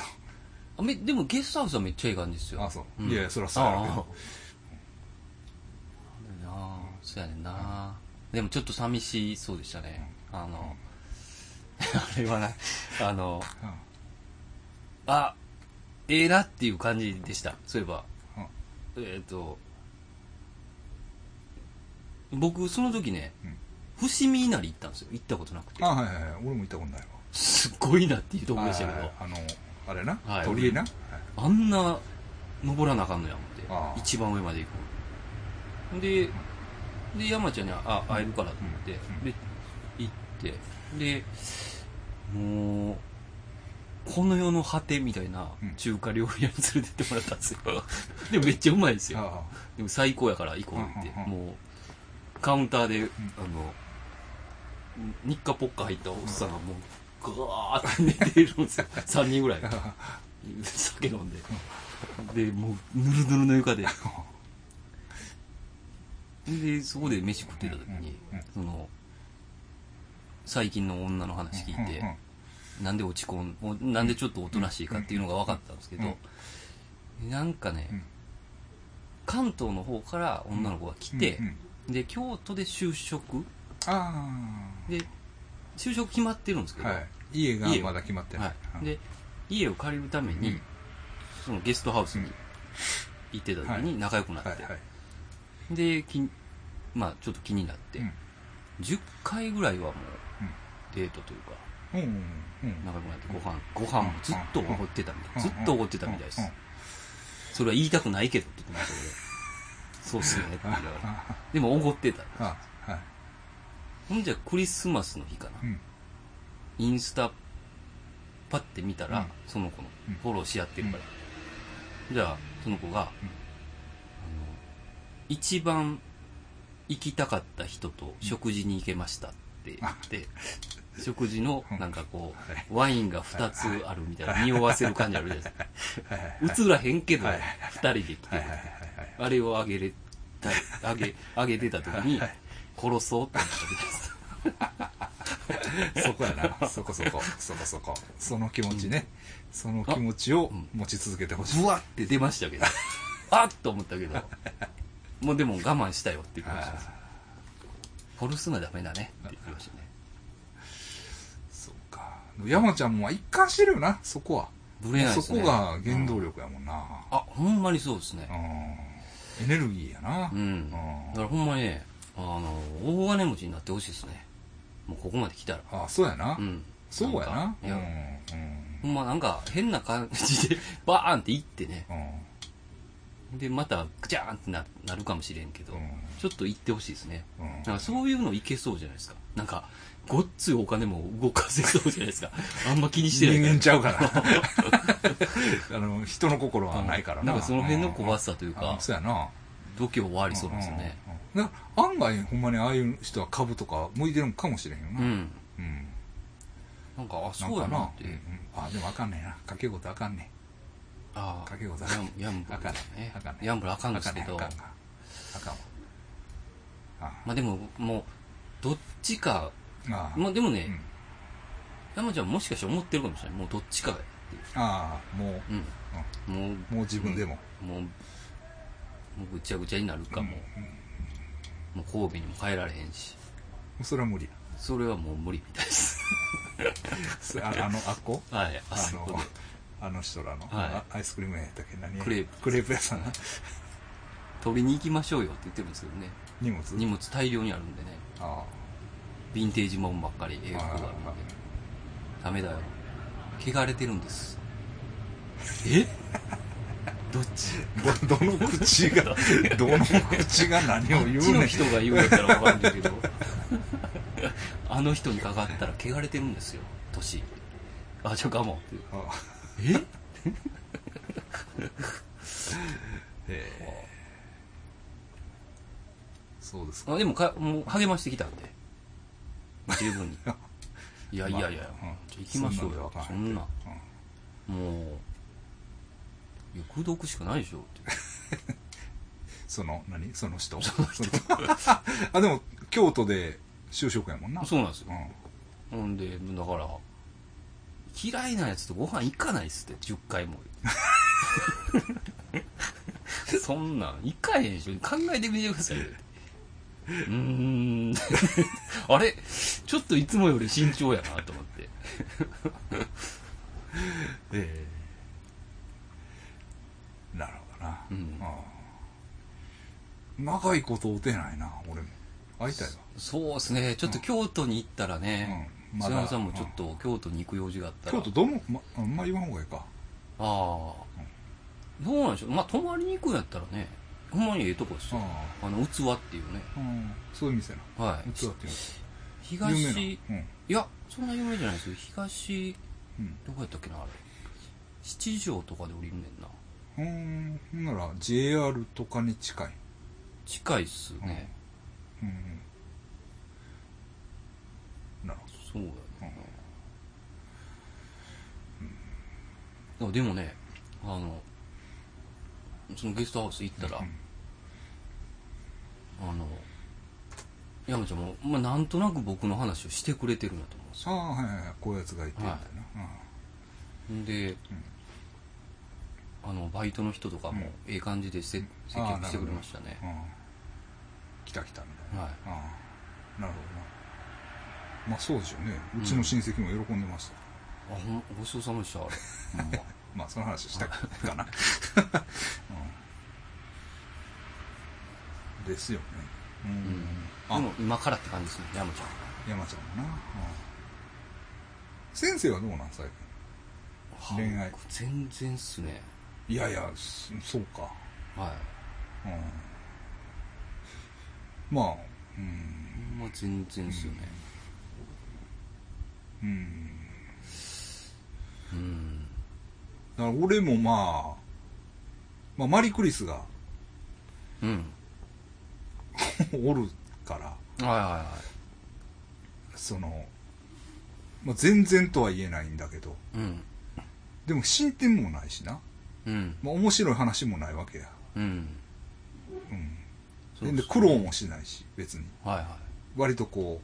あめでもゲストハウスはめっちゃいい感じですよ。あ、そう。んいやいや、そりゃそうやろうけああど。なあそうやねんな、でもちょっと寂しそうでしたね。あの、あれはな、あの、うんあ、ええなっていう感じでした。そういえば。うんえっ、と、僕、その時ね、うん伏見稲荷行ったんですよ。行ったことなくてあ、。はいはいはい。俺も行ったことないわ。すっごいなっていうところでしたけどはいはい、あの、あれな？はい。鳥居な？はいあんな登らなあかんのや思って。一番上まで行く。で、で、山ちゃんには、あ、会えるからって言って、うんで、行って、で、もう、この世の果てみたいなうん。中華料理屋に連れてってもらったんですよ。でもめっちゃうまいですよ。あでも最高やから行こうって。もうカウンターで、あの日課ポッカ入ったおっさんがもうガーって寝てるんですよ。3人ぐらい。あ。酒飲んで。でもうぬるぬるの床で。でそこで飯食ってた時にその最近の女の話聞いてなんで落ち込んおなんでちょっとおとなしいかっていうのが分かったんですけどなんかねうん。関東の方から女の子が来てで京都で就職。あで就職決まってるんですけあ。ど、はい。家がまだ決まってない。はい、で家を借りるために、うん。そのゲストハウスに行ってた時に仲良くなって。できまあちょっと気になって、うん。10回ぐらいはもううんデートというかうんうんうん。仲良くなってご飯ご飯もずっとおごってたみたい、うんずっとおごってたみたいです、それは言いたくないけどって言ってましたけど。そうっすねって言いながら。でもおごってたあ、はい。ほんじゃクリスマスの日かな、うん。インスタパッて見たら、うん。その子のうん。フォローし合ってるから、じゃあその子が、あの一番行きたかった人と食事に行けましたって言って、食事のなんかこう、はいワインが2つあるみたいな匂わせる感じあるじゃないですか映らへんけど、はい2人で来て。あれをあげれたいあげあげてた時にはい殺そうって思ったですそこやな。そこそこ。そこそこ。その気持ちね。その気持ちを持ち続けてほしい。ブワって出ましたけど、あっと思ったけど、もうでも我慢したよって言ってました。フォルスナダメだねって言ってましたね。山ちゃんも一貫してるよな、そこは。ブレないですね。そこが原動力やもんな。あ、ほんまにそうですうん。ね。。エネルギーやな。うん。だからほんまにね、あの大金持ちになってほしいですね。もうここまで来たら。ああそうやな、うん。そうやな。いや、うん。ほんまなんか変な感じで バーンっていってね。うん。でまたグチャーンってななるかもしれんけど、うん。ちょっと行ってほしいですね。うん。なんかそういうのいけそうじゃないですか。なんかごっついお金も動かせそうじゃないですか。あんま気にしてない人間ちゃうから。あの人の心はないからな。なんかその辺の怖さというかあそうやな。度胸はありそうなんですよね。案外ほんまにああいう人は株とか向いてるんかもしれんよな。うん、うん。なんかあそうやかなって。うんうん。あでもあかんねんな。掛け事あかんねああかけ事あかんヤンヤンブルあかんねねあかんねヤンブルあかんですけど。あかんがあかんまあでももうどっちかああ。まあでもね、うん。山ちゃんもしかして思ってるかもしれない。もうどっちかやっていう。ああもう。うん。もうもう自分でも。もうもうぐちゃぐちゃになるかも、うん。うん。もう神戸にも帰られへんし。それは無理それはもう無理みたいです。やああのあっこ？はいあそこで。あの人らの、はい。あアイスクリーム屋やったっけ？何クレープ。クレープ屋さんな。取りに行きましょうよって言ってるんですけどね。荷物？荷物大量にあるんでね。あヴィンテージもんばっかり英語が。あるんでダメだよ。汚れてるんです。え？どっち？あどどの口が どの口が何を言うねん。人が言うんだったら分かるんだけど。あの人にかかったら汚れてるんですよ。年。あじゃあ我慢ってあ。え？え。えそうですか。あでもかもう励ましてきたんで十分に。いやいやいや、まあうん。じゃあ行きましょうよ。そそんんな。うん。もういや口説くしかないでしょって その何？その人？あでも京都で就職やもんな。そうなんですよ。うん。ほんでだから嫌いなやつとご飯行かないっすって。10回も。そんなん行かへんでし。ょ考えてみてくださいようーん。あれ？ちょっといつもより慎重やなと思って。ええ。なるほどな、うん。ああ。長いこと会うてないな俺も。会いたいわ。そうですね。ちょっと京都に行ったらね、うん。菅山さんもちょっと京都に行く用事があったら。京都どのまあんま言わんほうがいいか。ああ、どうなんでしょう。まあ泊まりに行くんやったらねほんまにええとこですよ。ああの器っていうね。そういう店なはい。器っていう東いなやそんな有名じゃないですよ。東うん。どこやったっけなあれ。七条とかで降りるねんな。うんうんほんなら JR とかに近い。近いっすね、うん。うんなるほそうやな、あでもねあのそのゲストハウス行ったら、うんあの山ちゃんも、まあ、なんとなく僕の話をしてくれてるんだと思うんですよ。どああはいはいはい。こういうやつがいてみたい。な、ん。で、あのバイトの人とかもええ感じでせ接客してくれましたね。うんうん。来た来たみたいな。はい。ああなるほどな。まあそうでしょうねうちの親戚も喜んでました、あほんごちそうさまでしたあれ。ほんままあその話したかな、うん、ですよね。うん、うん。あ。でも今からって感じですね。山ちゃん山ちゃんもな、うん。先生はどうなん最近？恋愛。全然っすね。いやいやそそうか。はい。うん。まあうん。ほんま全然っすよね。うん。うん。だから俺もまあまあマリクリスがうん おるから。はいはいはその、まあ、全然とは言えないんだけど。いうん。でも進展もないしな、うん。まあ、面白い話もないわけや、うん。うん、で苦労もしないし別に。はいは割とこ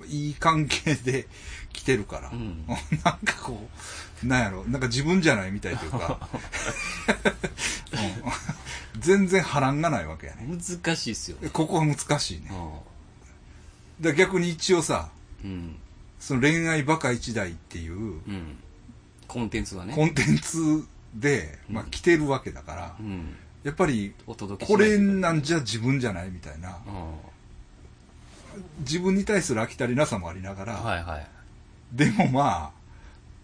ういい関係で来てるから、うん。なんかこうなんやろ。なんか自分じゃないみたいというか、うん。全然波乱がないわけやね。い難しいっすよね。ここは難しいね。あだ逆に一応さうん。その恋愛バカ一代っていううん。コンテンツがね。コンテンツで、まあ、うん来てるわけだからう、ん。やっぱり、これなんじゃ自分じゃないみたいな。う自分に対する飽き足りなさもありながら、ん。はいはい。でもまあ、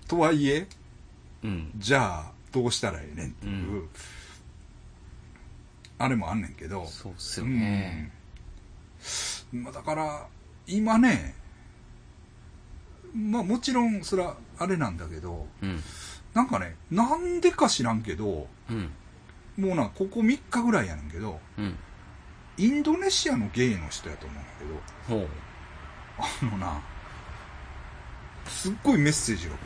とはいえ、うん。じゃあ、どうしたらええねんっていう、うんあれもあんねんけど。そうっすよね。うんまあだから、今ね、まあもちろん、それはあれなんだけど、うん。なんかね、なんでか知らんけど、うん。もうな、ここ3日ぐらいやねんけど、うん。インドネシアのゲイの人やと思うんだけど、ほう。あのな、すっごいメッセージが来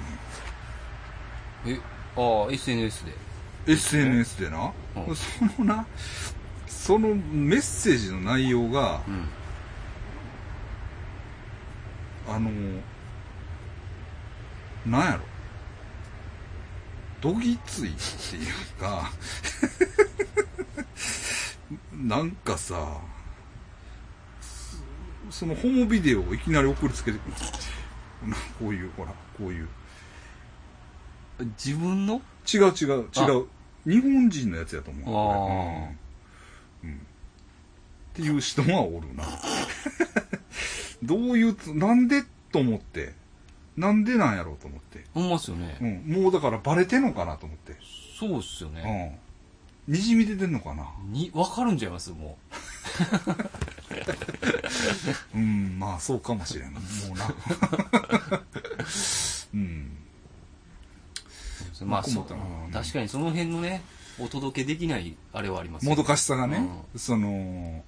るのえ、ああ、SNS で。SNS でな、うんそのな、そのメッセージの内容が、うん。あの、なんやろ。どぎついっていうか、なんかさ、そそのホモビデオをいきなり送りつけてくる。な こういう、ほら、こういう。自分の？違う違う違う。日本人のやつやと思う。うん。うん。っていう人はおるな。どういうつ、なんでと思って。なんでなんやろうと思って。ほんまっすよね。うん。もうだからバレてんのかなと思って。そうっすよね。うん。にじみ出てんのかな？に、わかるんちゃいます？もうん、まあそうかもしれん。もうな。うん。う。まあ、そう確かにその辺のね、お届けできないあれはありますもどかしさがね、うその、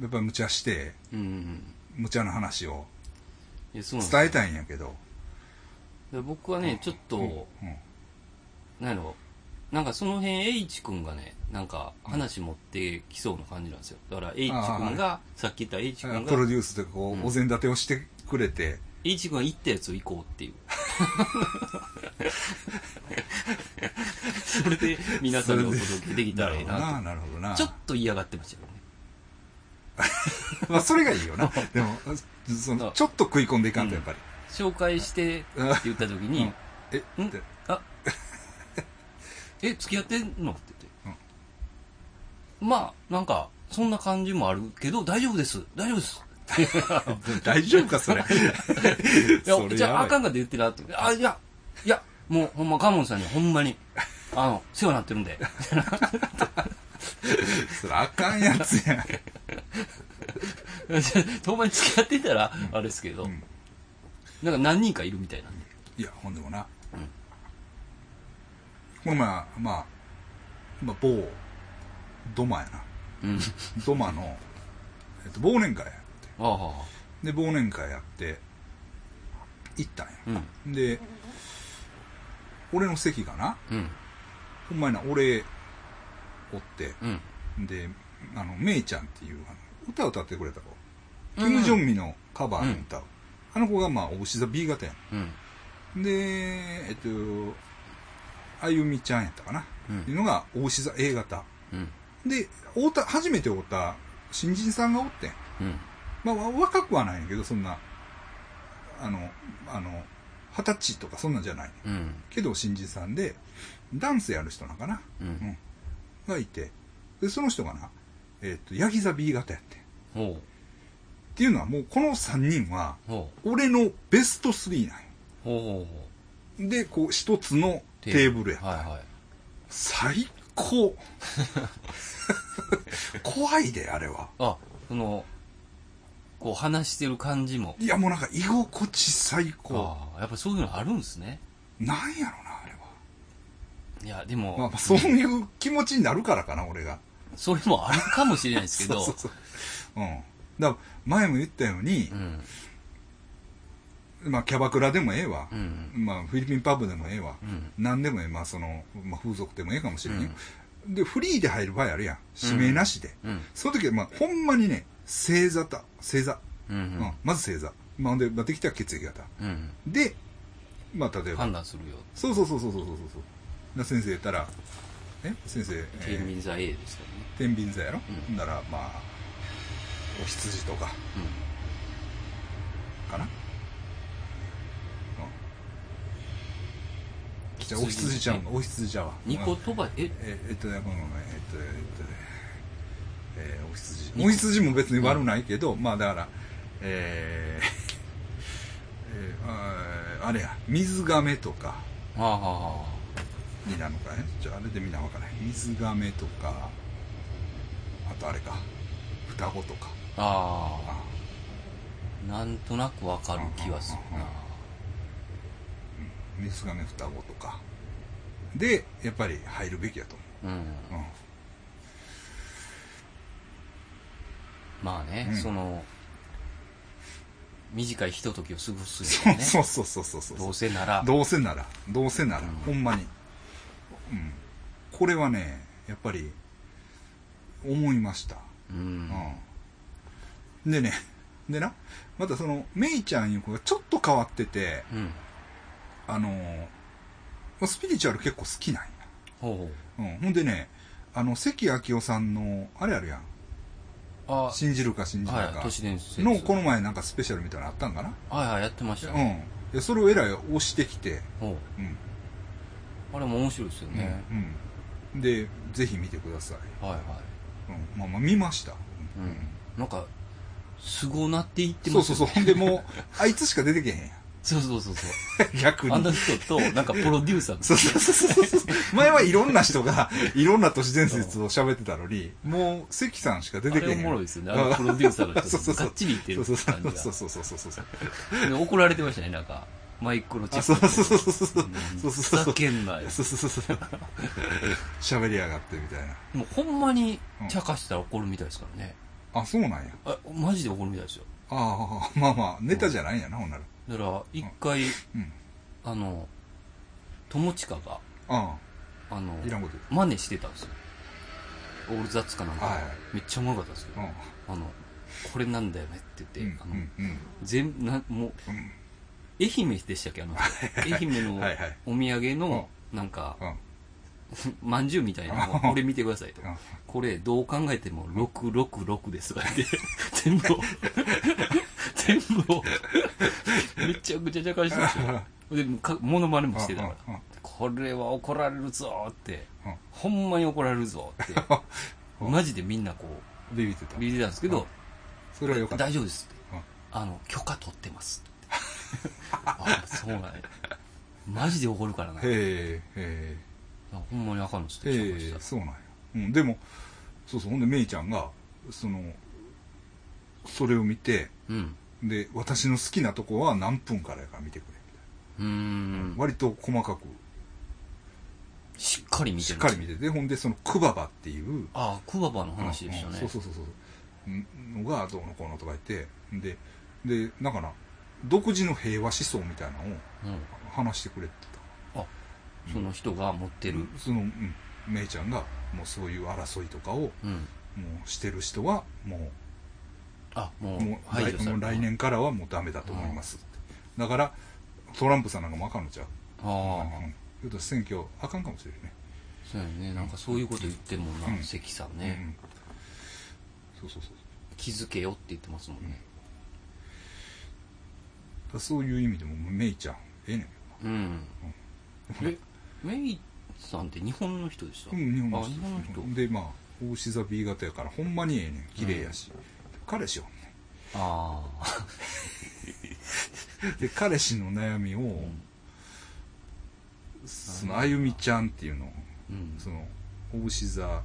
やっぱり無茶して、うんうん。無茶な話を伝えたいんやけど。で僕はね、ちょっと、うんなんやろなんかその辺 H 君がねなんか話持ってきそうな感じなんですよ。だから H 君がさっき言った H 君がプロデュースとかこう、うん。お膳立てをしてくれて、H 君が言ったやつを行こうっていう。それで皆さんにお届けできたらいいなななるほどな。とちょっと嫌がってましたけどね。まあそれがいいよな。でも、その、ちょっと食い込んでいかんとやっぱり。紹介してって言った時にえ、ん？って「あえ付き合ってんの?」って言って、まあなんかそんな感じもあるけど大丈夫です大丈夫です 大丈夫か、それ。いそや、じゃあ、あかんかって言ってるなって。あ、いや、いや、もう、ほんま、カモンさんにはほんまに、あの、世話になってるんで。それあかんやつやん。ほんまに付き合ってたら、あれですけど、うんなんか何人かいるみたいなんで。いや、ほんでもな。うんこの前、まあ、まあ、某、ドマやな。うん。ドマの、えっと、忘年会やって。ああ、あで、忘年会やって、行ったんや。あ。うん。で、俺の席がな、うん。ほんまにな、俺、おって、うん。で、あの、メイちゃんっていう、あの歌を歌ってくれた子。うんキム・ジョンミのカバーの歌を。あの子が、まあ、お牛座 B 型やうん。ん。で、えっと、あゆみちゃんやったかな。うんいうのが、お牛座 A 型。うん。で、会うた、初めて会うた新人さんがおってん。うん。まあ、わ若くはないんやけど、そんな、あの、あの、二十歳とかそんなんじゃない。うん。けど、新人さんで、ダンスやる人なんかな。う。うんん。がいて。で、その人がな、えっと、ヤギ座 B 型やってん。っほていうのはもうこの三人は、俺のベスト3なんよ。で、こう、一つのテーブルやった。はいはい。最高 怖いで、あれは。あ、その、こう話してる感じも。いや、もうなんか居心地最高。ああ、やっぱそういうのあるんですね。なんやろな、あれは。いや、でも、まあ、まあそういう気持ちになるからかな、俺が。それもあるかもしれないですけど、そうそうそう。うん。だ前も言ったようにう、ん。まあ、キャバクラでもええわう。ん。まあ、フィリピンパブでもええわ。うん。何でもええ。まあ、その、まあ、風俗でもええかもしれんよ。で、フリーで入る場合あるやん。指名なしで。うん。その時は、まあ、ほんまにね、星座だ。星座。うん。うん。まず星座。まあ、で、まあ、できたら血液型。うん。で、まあ、例えば。判断するよ。そうそうそうそうそうそうそう。だ先生言ったら、え？先生、えー天秤座 A ですからね。天秤座やろ、うんなら、まあ、お羊とか、かな、うん、じゃあお羊ちゃうのお羊ちゃうわ。ニコ飛ばえ？ええっとねごめんごめんえっとえっとえーお羊お羊も別に悪ないけど、まあだからえーえーあれや水亀とかはあはあはになるのかねじゃああれでみんなわからない水亀とかあとあれか双子とかああああなんとなくわかる気はするな水亀双子とか。でやっぱり入るべきやと。うん。思う、うん。まあね、うん。その短いひとときを過ごすそうよね。そうそうそうそうそう。どうせなら。どうせなら。どうせなら、うん。ほんまに、うん、これはねやっぱり思いました、うん。うん、でねでなまたそのメイちゃんいう子がちょっと変わっててうんあのースピリチュアル結構好きなんや、ほうほう。うん、ほんでねあの関明夫さんのあれあるやん。あ信じるか信じないはいか都市伝説。のこの前なんかスペシャルみたいなのあったんかな。はいはいやってました。うん。ね、いやそれをえらい押してきて。ほう。ん。うあれも面白いですよね、うんうん、でぜひ見てください、はいはい。うん、まあまあ見ました、うん。なんかすごなっていってそうそうそう。ほんでもうあいつしか出てけへんやんそうそうそうそう。逆に。あの人となんかプロデューサー。そうそうそうそうそう。前はいろんな人がいろんな都市伝説を喋ってたのにもう関さんしか出てけへん。あれおもろいですよね。あのプロデューサーの人そうそうそう。がっちり言ってるそうそう感じがそうそうそうそうそうそうで怒られてましたねなんかマイクロチあップそうそうそうそうそううんそうそうそうふざけんなよそうそうそうそう喋りやがってみたいなもうほんまに茶化したら怒るみたいですからねあそうなんやあマジで怒るみたいですよああまあまあネタじゃないんやなほんならだから一回うん。あの友近がああのあいらんこと真似してたんですよ。オールザッツかなんか、はいはい。めっちゃうまかったですよ言うあのこれなんだよねって言って、あのうんう全なもううん。愛媛でしたっけ？あの人 愛媛のはいはい。お土産のなんかうん。まんじゅうみたいなのをこれ見てくださいと。うん。これどう考えても666です。とか言って全部。を全部を。めちゃくちゃ茶化してまし。た よでかモノマネもしてたから。これは怒られるぞって。うん。ほんまに怒られるぞって。うん。マジでみんなこビビってた。うビビってたんですけどそれはよかった。大丈夫ですって。うん。あの許可取ってますって。あそうなんや。マジで怒るからな。へえへほんまにあかんのっすっえてそうなんや、うん、でもそうそう。ほんでメイちゃんがそのそれを見てうん。で私の好きなとこは何分からやから見てくれみうーたいん。な、割と細かく。しっかり見てる。しっかり見てて。ほんでそのクババっていう。ああクババの話でしたね。うんうん。そうそうそうそう。のがどうのこうのとか言って。ででだから独自の平和思想みたいなのをうん。話してくれてあその人が持ってた、るその、うん、メイちゃんがもうそういう争いとかをうん。もうしてる人はもあもううもう来年からはもうダメだと思いますだからトランプさんなんかもあかんのちゃう？ああうん。言うと選挙あかんかもしれんね。そうやね。なんかそういうこと言ってるもんな、うん。関さんうん。ね、うんそうそうそう。気づけよって言ってますもんね。だからそういう意味でもメイちゃんええねん。うん、えメイさんって日本の人でした、うん、日本の人。でまあ大志座 B 型やからほんまにええねん。綺麗やし、彼氏をああ。で彼氏の悩みを、そのあゆみちゃんっていうのをうん。その大志座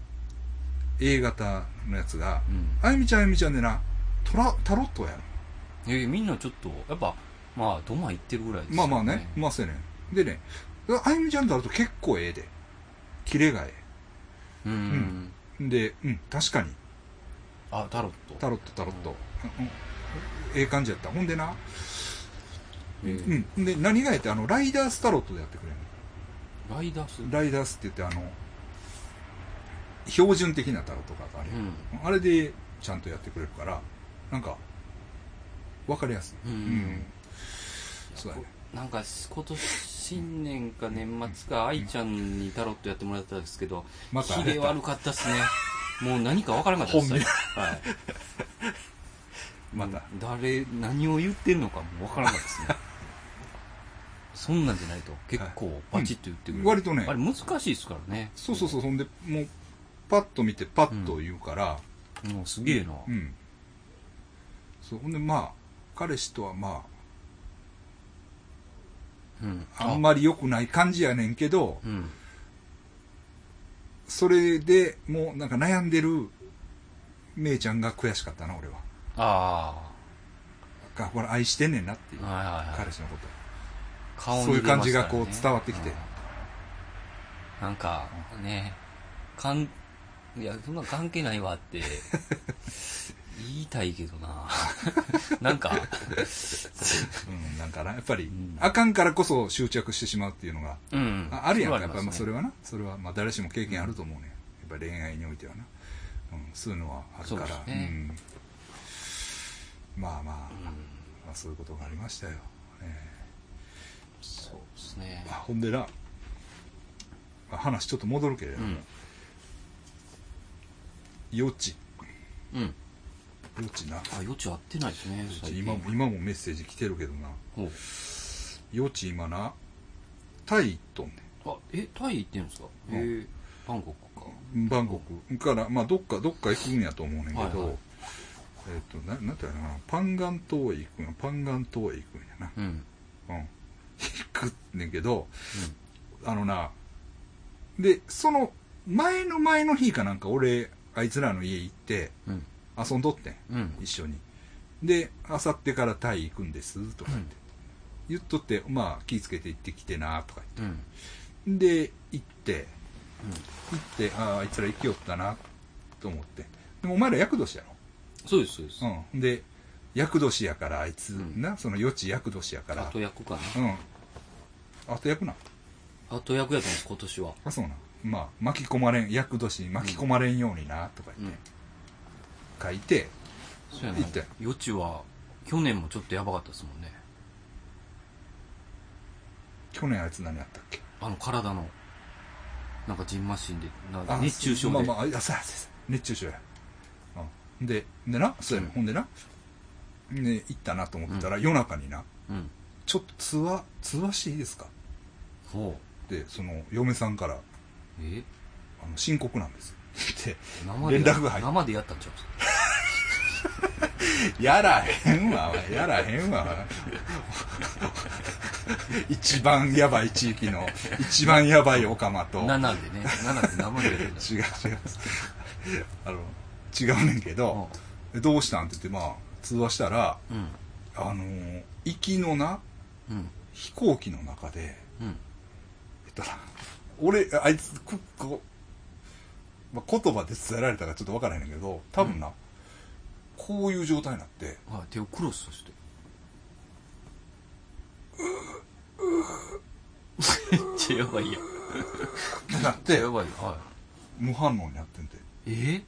A 型のやつが、うん。あゆみちゃんあゆみちゃんでなトラタロットやる。えーみんなちょっとやっぱまあドマ行ってるぐらいですよまあまあねまあそうやね。んでねあゆみちゃんとあると結構ええで。キレがえうん、えでうん確かにあタロット。タロットタロット、うん。うんええ感じやった。ほんでな。えーうん。で、何がやって、あの、ライダースタロットでやってくれるライダース？の。ライダースって言って、あの、標準的なタロットがあれ、うん。あれでちゃんとやってくれるから、なんか、わかりやすい。うん。そうだね。なんか今年新年か年末か愛ちゃんにタロットやってもらったんですけどまたキレ悪かったっすねもう何か分からなかったです。本はい。また。誰何を言ってんのかも分からなかったですね。そんなんじゃないと。結構バチッと言ってくれる、割とね。あれ難しいですからね。そうそうそう、そんで、もう、パッと見て、パッと言うから、もうすげえな、うん。そう、ほんで、まあ、彼氏とはまうん。あ、あんまり良くない感じやねんけど、うんそれでもうなんか悩んでる、めいちゃんが悔しかったな、俺は。あがこれ愛してんねんなっていうあ、はいはいはい。彼氏のこと。顔にそういう感じがこう伝わってきて。うん。なんかねかんいやそんな関係ないわって 言いたいけどな。なんか。うん、なんかな、やっぱり、ん。あかんからこそ執着してしまうっていうのが、うん。ああるやんか、やっぱまあそれはな、それはまあ誰しも経験あると思うねん。やっぱり恋愛においてはな。うん、そういうのはあるから、そうん。まあまあ、まあそういうことがありましたよ。えそうですね。えあほんでな、まあ話ちょっと戻るけれども、うん。余地、うん余地な。あ余地合ってないですね今も、今もメッセージ来てるけどな、余地今な、タイ行っとんねん。あえタイ行ってるんですか？うん。へえバンコクか。バンコク。から、まあ、どっか、どっか行くんやと思うねんけど、はいはい。えっ、と、な、なんていうのかな、パンガン島へ行くんや、パンガン島へ行くんやな。うん。うん。行くねんけど、あのな、で、その、前の前の日かなんか、俺、あいつらの家行って、うん遊んどってん、うん一緒に。で、あさってからタイ行くんです、とか言って。言っとって、まあ、気ぃつけて行ってきてな、とかうんうん言って。で、行って、行って、ああ、あいつら生きよったな、と思って。でもお前ら厄年やそうですそうですろ。うん。で、厄年やから、あいつ、んな、その余地厄年やから。後役かなうん。あと役な。後役やと思う今年はあ、そうな。まあ、巻き込まれん、厄年に巻き込まれんようにな、とかうん言って、書いて、そうやな。行って。余地は去年もちょっとやばかったですもんね。去年あいつ何やったっけ？あの体のなんかジンマシンでなあ熱中症で、まあまあ、あ、そうやそうや熱中症や。うん。で、でな、そうやね、うん。ほんでな、ね、行ったなと思ってたら、夜中にな、うん。ちょっと通話、通話していいですか？ほで、その、嫁さんから、うえ？あの、深刻なんです。って、生で連絡が入っ生でやったんちゃう？やらへんわ、やらへんわ。一番やばい地域の、一番やばいオカマと、違う7でね。7で生でやる。んだ違う。あの、違うねんけど、でどうしたんって言って、まあ、通話したら、うん。あのー行きのな、うん。飛行機の中で、うん。えっとな、俺、あいつ、ここまあ、言葉で伝えられたかちょっとわからへんけど、多分な、こういう状態になって、はい手をクロスとして。めっちゃやばいやん。ってなってや、ばい。は無反応になってんて、いえ？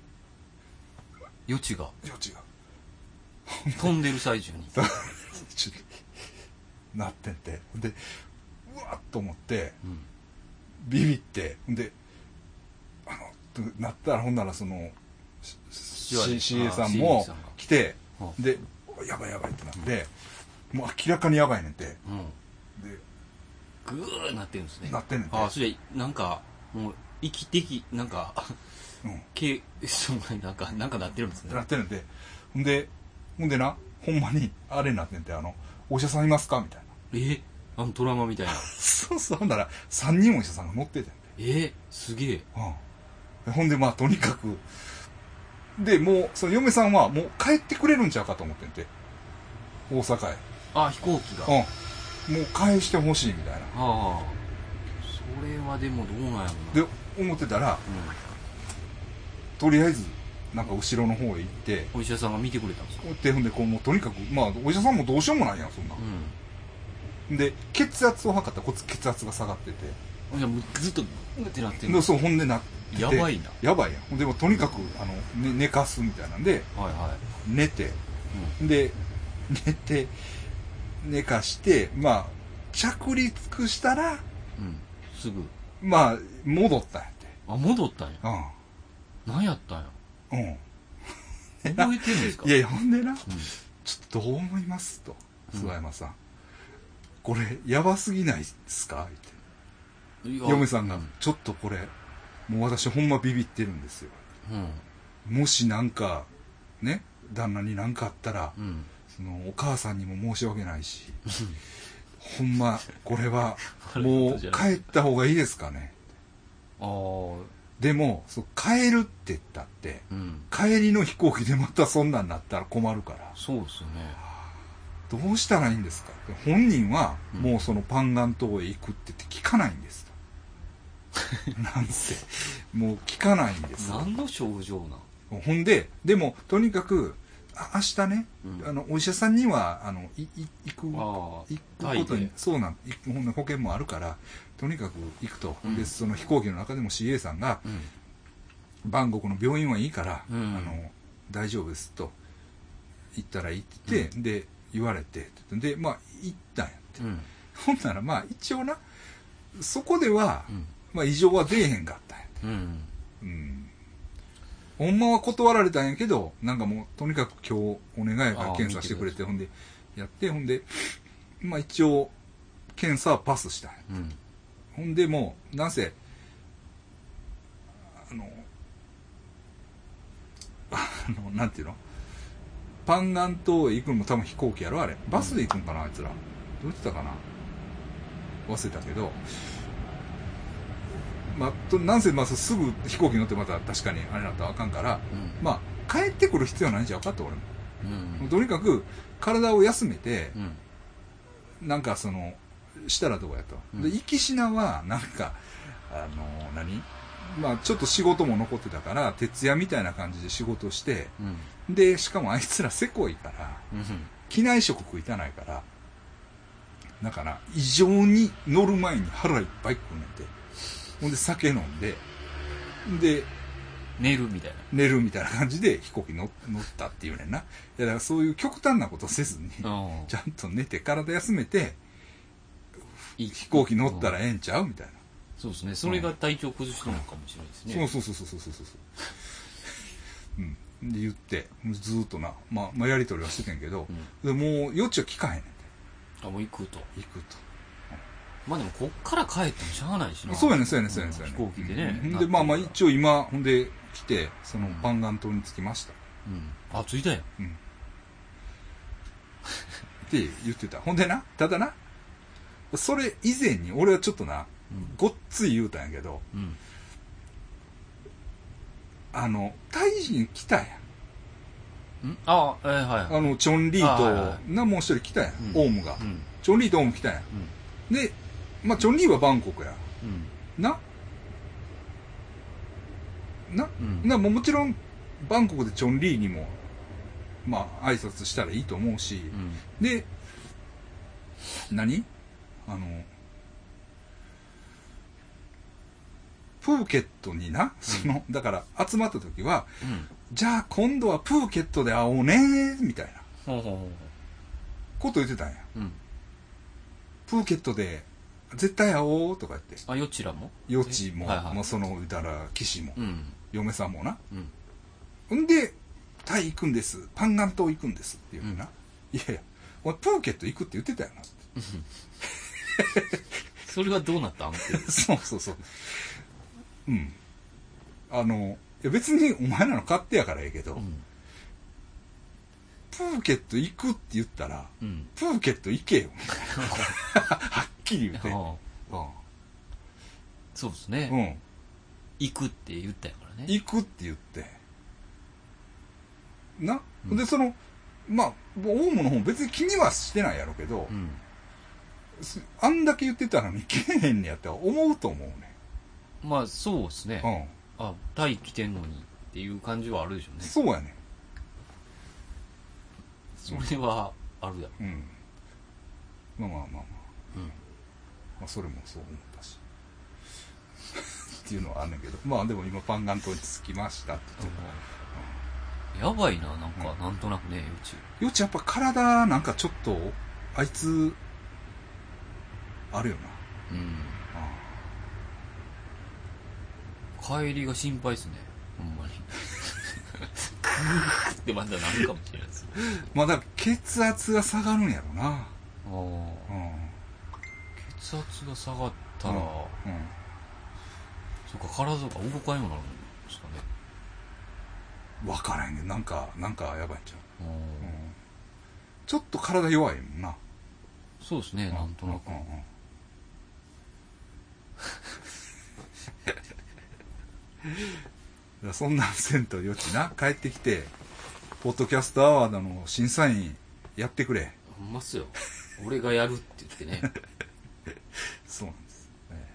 余地が？余地が。飛んでる最中に。なってんて。で、うわっと思って、うん。ビビって、で、となったら、ほんならその、CA さんあも来ては、で、やばいやばいってなって、もう明らかにやばいねんて。うん。で、グーなってるんですね。なってんねんて。あそれなんかもう息的なんかうん。けそのなんかなんかなってるんですね。なってるんで、ほんで、ほんでな、ほんまに、あれになってんて、あの、お医者さんいますかみたいな。え？あのドラマみたいな。そうそう、ほんなら、3人お医者さんが乗ってて。え？すげえ。うん。ほんで、まあ、とにかく、で、もう、その嫁さんは、もう帰ってくれるんちゃうかと思ってんて。大阪へ。あ飛行機がうん。もう返してほしいみたいな。ああそれはでもどうなんやろなで、思ってたら、とりあえず、なんか後ろの方へ行って、うん、お医者さんが見てくれたんですか？で、ほんで、こう、もうとにかく、まあ、お医者さんもどうしようもないやん、そんなうんで、血圧を測ったら、こいつ血圧が下がってて。じゃあもうずっとうってなってるでそう、ほんでなってて。やばいなやばいやん。でも、とにかく、あの、ね、寝かすみたいなんで、はいは寝て、い、で、寝て、寝かして、まあ、着陸したら、うんうん、すぐまあ、戻ったんやって。あ戻ったんや何やったんやうん。うん。覚えてるんですか？いやいや、ほんでな、うんちょっとどう思いますと、諏訪山さん。これ、やばすぎないですか？って。嫁さんが、うんちょっとこれ、もう私ほんまビビってるんですよ。うん。もしなんか、ね、旦那になんかあったら、うん。その、お母さんにも申し訳ないし、ほんま、これは、もう帰った方がいいですかね。ああでも、そう帰るって言ったって、うん。帰りの飛行機でまたそんなんなったら困るから、そうですよね。どうしたらいいんですか。本人は、うん。もうそのパンガン島へ行くって言って聞かないんです。と。なんせ、もう聞かないんです。何の症状なん？ほんで、でも、とにかく、あ明日ね、うん。あの、お医者さんには、あの、い、い、行く、あ行くことに、そうなん、保険もあるから、とにかく行くと。うん。で、その飛行機の中でも CA さんが、うん。バンコクの病院はいいから、うん。あの、大丈夫ですと、行ったらいいって言って、で、言われて、で、まあ、行ったんやって。うん。ほんなら、まあ、一応な、そこでは、うんまあ、異常は出えへんかったんやって。うんうん。ほんまは断られたんやけど、なんかもう、とにかく今日お願いやからあー検査してくれて、ほんで、やって、ほんで、まあ一応、検査はパスしたんや。うんほんでもう、なんせ、あの、あの、なんていうの？パンガン島へ行くのも多分飛行機やろあれ。バスで行くんかなあいつら。どう言ってたかな？忘れたけど。まあ、と、なんせ、まあ、すぐ飛行機乗ってまた確かにあれなったらあかんから、うん。まあ、帰ってくる必要はないんじゃ分かった俺も。うん。とにかく、体を休めて、うん。なんかその、したらどうやと。うん。で、行きしなは、なんか、あの、何？まあちょっと仕事も残ってたから、徹夜みたいな感じで仕事して、うん。で、しかもあいつらせこいから、うん。機内食食いたないから、だから、異常に乗る前に腹いっぱい食うねんて。ほんで酒飲んで、で、寝るみたいな寝るみたいな感じで飛行機乗乗ったっていうねんな。いや、だからそういう極端なことせずに、あちゃんと寝て体休めて、飛行機乗ったらええんちゃうみたいな。そうですねそれが体調崩したのかもしれないですねそうそうそうそうそうそうそう。うん。で言って、ずーっとな、まあ、まあ、やりとりはしててんけど、でもう余地は聞かへんねんて。あもう行くと行くと。まあでもこっから帰ってもしゃあないしな。そうやねんそうやねんそうやねんそうやねん。飛行機でね。うん。で、まあまあ一応今、ほんで来て、そのうん。パンガン島に着きました。うん。あ着いたやん。うん。って言ってた。ほんでな、ただな、それ以前に俺はちょっとな、うん。ごっつい言うたんやけど、うん。あの、タイ人来たやん。ん？あえーはいはい。あの、チョンリーあはいはと、な、もう一人来たやん、うん。オウムが。うん。チョンリーとオウム来たやん。で、まあ、チョンリーはバンコクや。うん。な？な、うん。な、もうもちろん、バンコクでチョンリーにも、まあ、挨拶したらいいと思うし、うん。で、何？あの、プーケットにな、その、だから集まった時は、うん。じゃあ今度はプーケットで会おうねみたいな。こと言ってたんや。ううん。プーケットで絶対会おうとか言って。あよちらも？余地も、はいはいまあその、言ったら、騎士も、うん嫁さんもな。うんんで、タイ行くんです。パンガン島行くんですっていうな。いやいや、俺プーケット行くって言ってたよな。それはどうなったん？っ てそうそうそう。うん。あの、いや別にお前らの勝手やからええけど、うんプーケット行くって言ったら、うんプーケット行けよ。は っきり言って。ああそうですね、うん。行くって言ったやからね行くって言って。な、うんで、その、まあ、オウムの方別に気にはしてないやろうけど、うんすあんだけ言ってたのにけえへんねやったら思うと思うね。まあそうですね、うん。あタイ来てんのにっていう感じはあるでしょうねそうやね。それはあるやろうん。まあまあまあまあ。うんまあ、それもそう思ったし。っていうのはあんねんけど。まあでも今パンガン島に着きましたってやばいななんか、うんなんとなくねうちよちやっぱ体なんかちょっと、あいつ、あるよな。うんあ帰りが心配ですねほんまにグーってまだなるかもしれないですあまあだから血圧が下がるんやろな。あうん。圧が下がったら、うん。そっか体が動かんようになるんですかね。分からへんね。んなんかなんかやばいんちゃう、うん。うん。ちょっと体弱いもんな。そうですねなんとなく。うんうん そんなんせんとよちな。帰ってきてポッドキャストアワードの審査員やってくれ。ほんまっすよ。俺がやるって言ってねそうなんです、え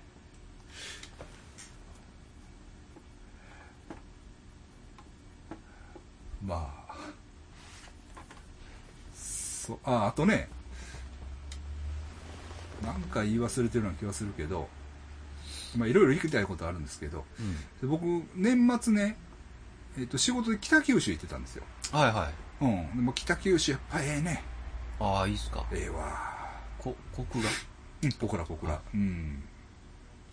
え。まあそああとねなんか言い忘れてるような気がするけどまあいろいろ言いたいことあるんですけどうん。で僕年末ね、えっと仕事で北九州行ってたんですよ。はいはい。うん。でも北九州やっぱええね。ああいいっすか。ええわこコクがうん、小倉小倉。うん。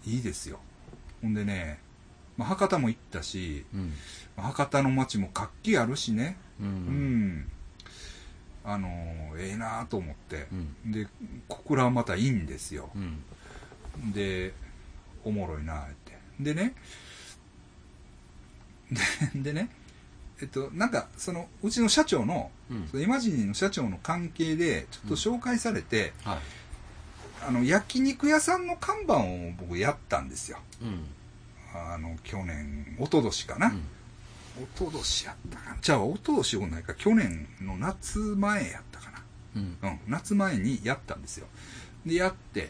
いいですよ。ほんでね、まあ、博多も行ったし、うんまあ博多の街も活気あるしね。ううんん。あのーええなと思ってう。んで、小倉はまたいいんですよ。うんで、おもろいなって。でね、で でね、えっと、なんか、その、うちの社長の、うんそのイマジニの社長の関係で、ちょっと紹介されて、はいあの、焼肉屋さんの看板を僕やったんですよ。うん。あの、去年、一昨年かな。うん。一昨年やったかな。じゃあ、一昨年もないか、去年の夏前やったかうん。な。うん、夏前にやったんですよ。で、やって、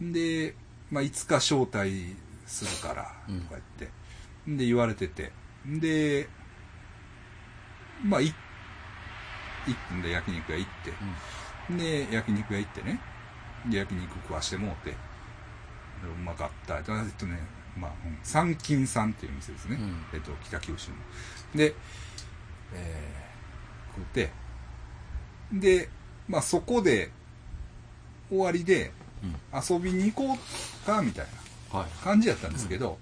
で、まあ、いつか招待するから、とうん。か言って、で、言われてて、で、まあ、い、行くんで焼肉屋行って、で、焼肉屋行ってね、で、焼肉食わしてもうて、でうまかった。えっとね、まあ、うん。三金さんっていう店ですね。うん。えっと、北九州の。で、えー、食って、で、まあそこで、終わりで、うん。遊びに行こうか、みたいなはい。感じやったんですけど、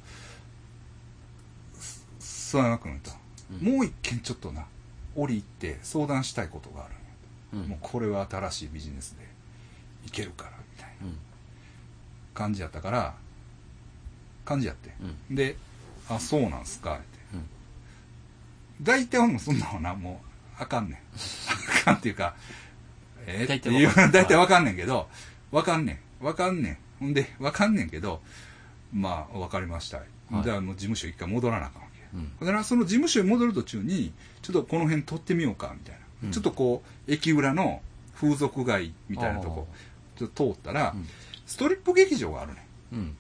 す諏訪山君と、うん。もう一軒ちょっとな、降りて相談したいことがあるんや。うん。もうこれは新しいビジネスでいけるから、感じやったから、感じやって。うんで、あ、そうなんすか、って。うん大体俺もそんなのな、もう、あかんねん。あかんっていうか、えー、大体っていうわかる大体わかんねんけど、わかんねん。わかんねん。ほんで、わかんねんけど、まあ、わかりました。はいじゃあ、もう事務所一回戻らなあかんわけ。うんだから、その事務所に戻る途中に、ちょっとこの辺撮ってみようか、みたいな。うんちょっとこう、駅裏の風俗街みたいなとこ、ちょっと通ったら、うん。ストリップ劇場があるね。ん。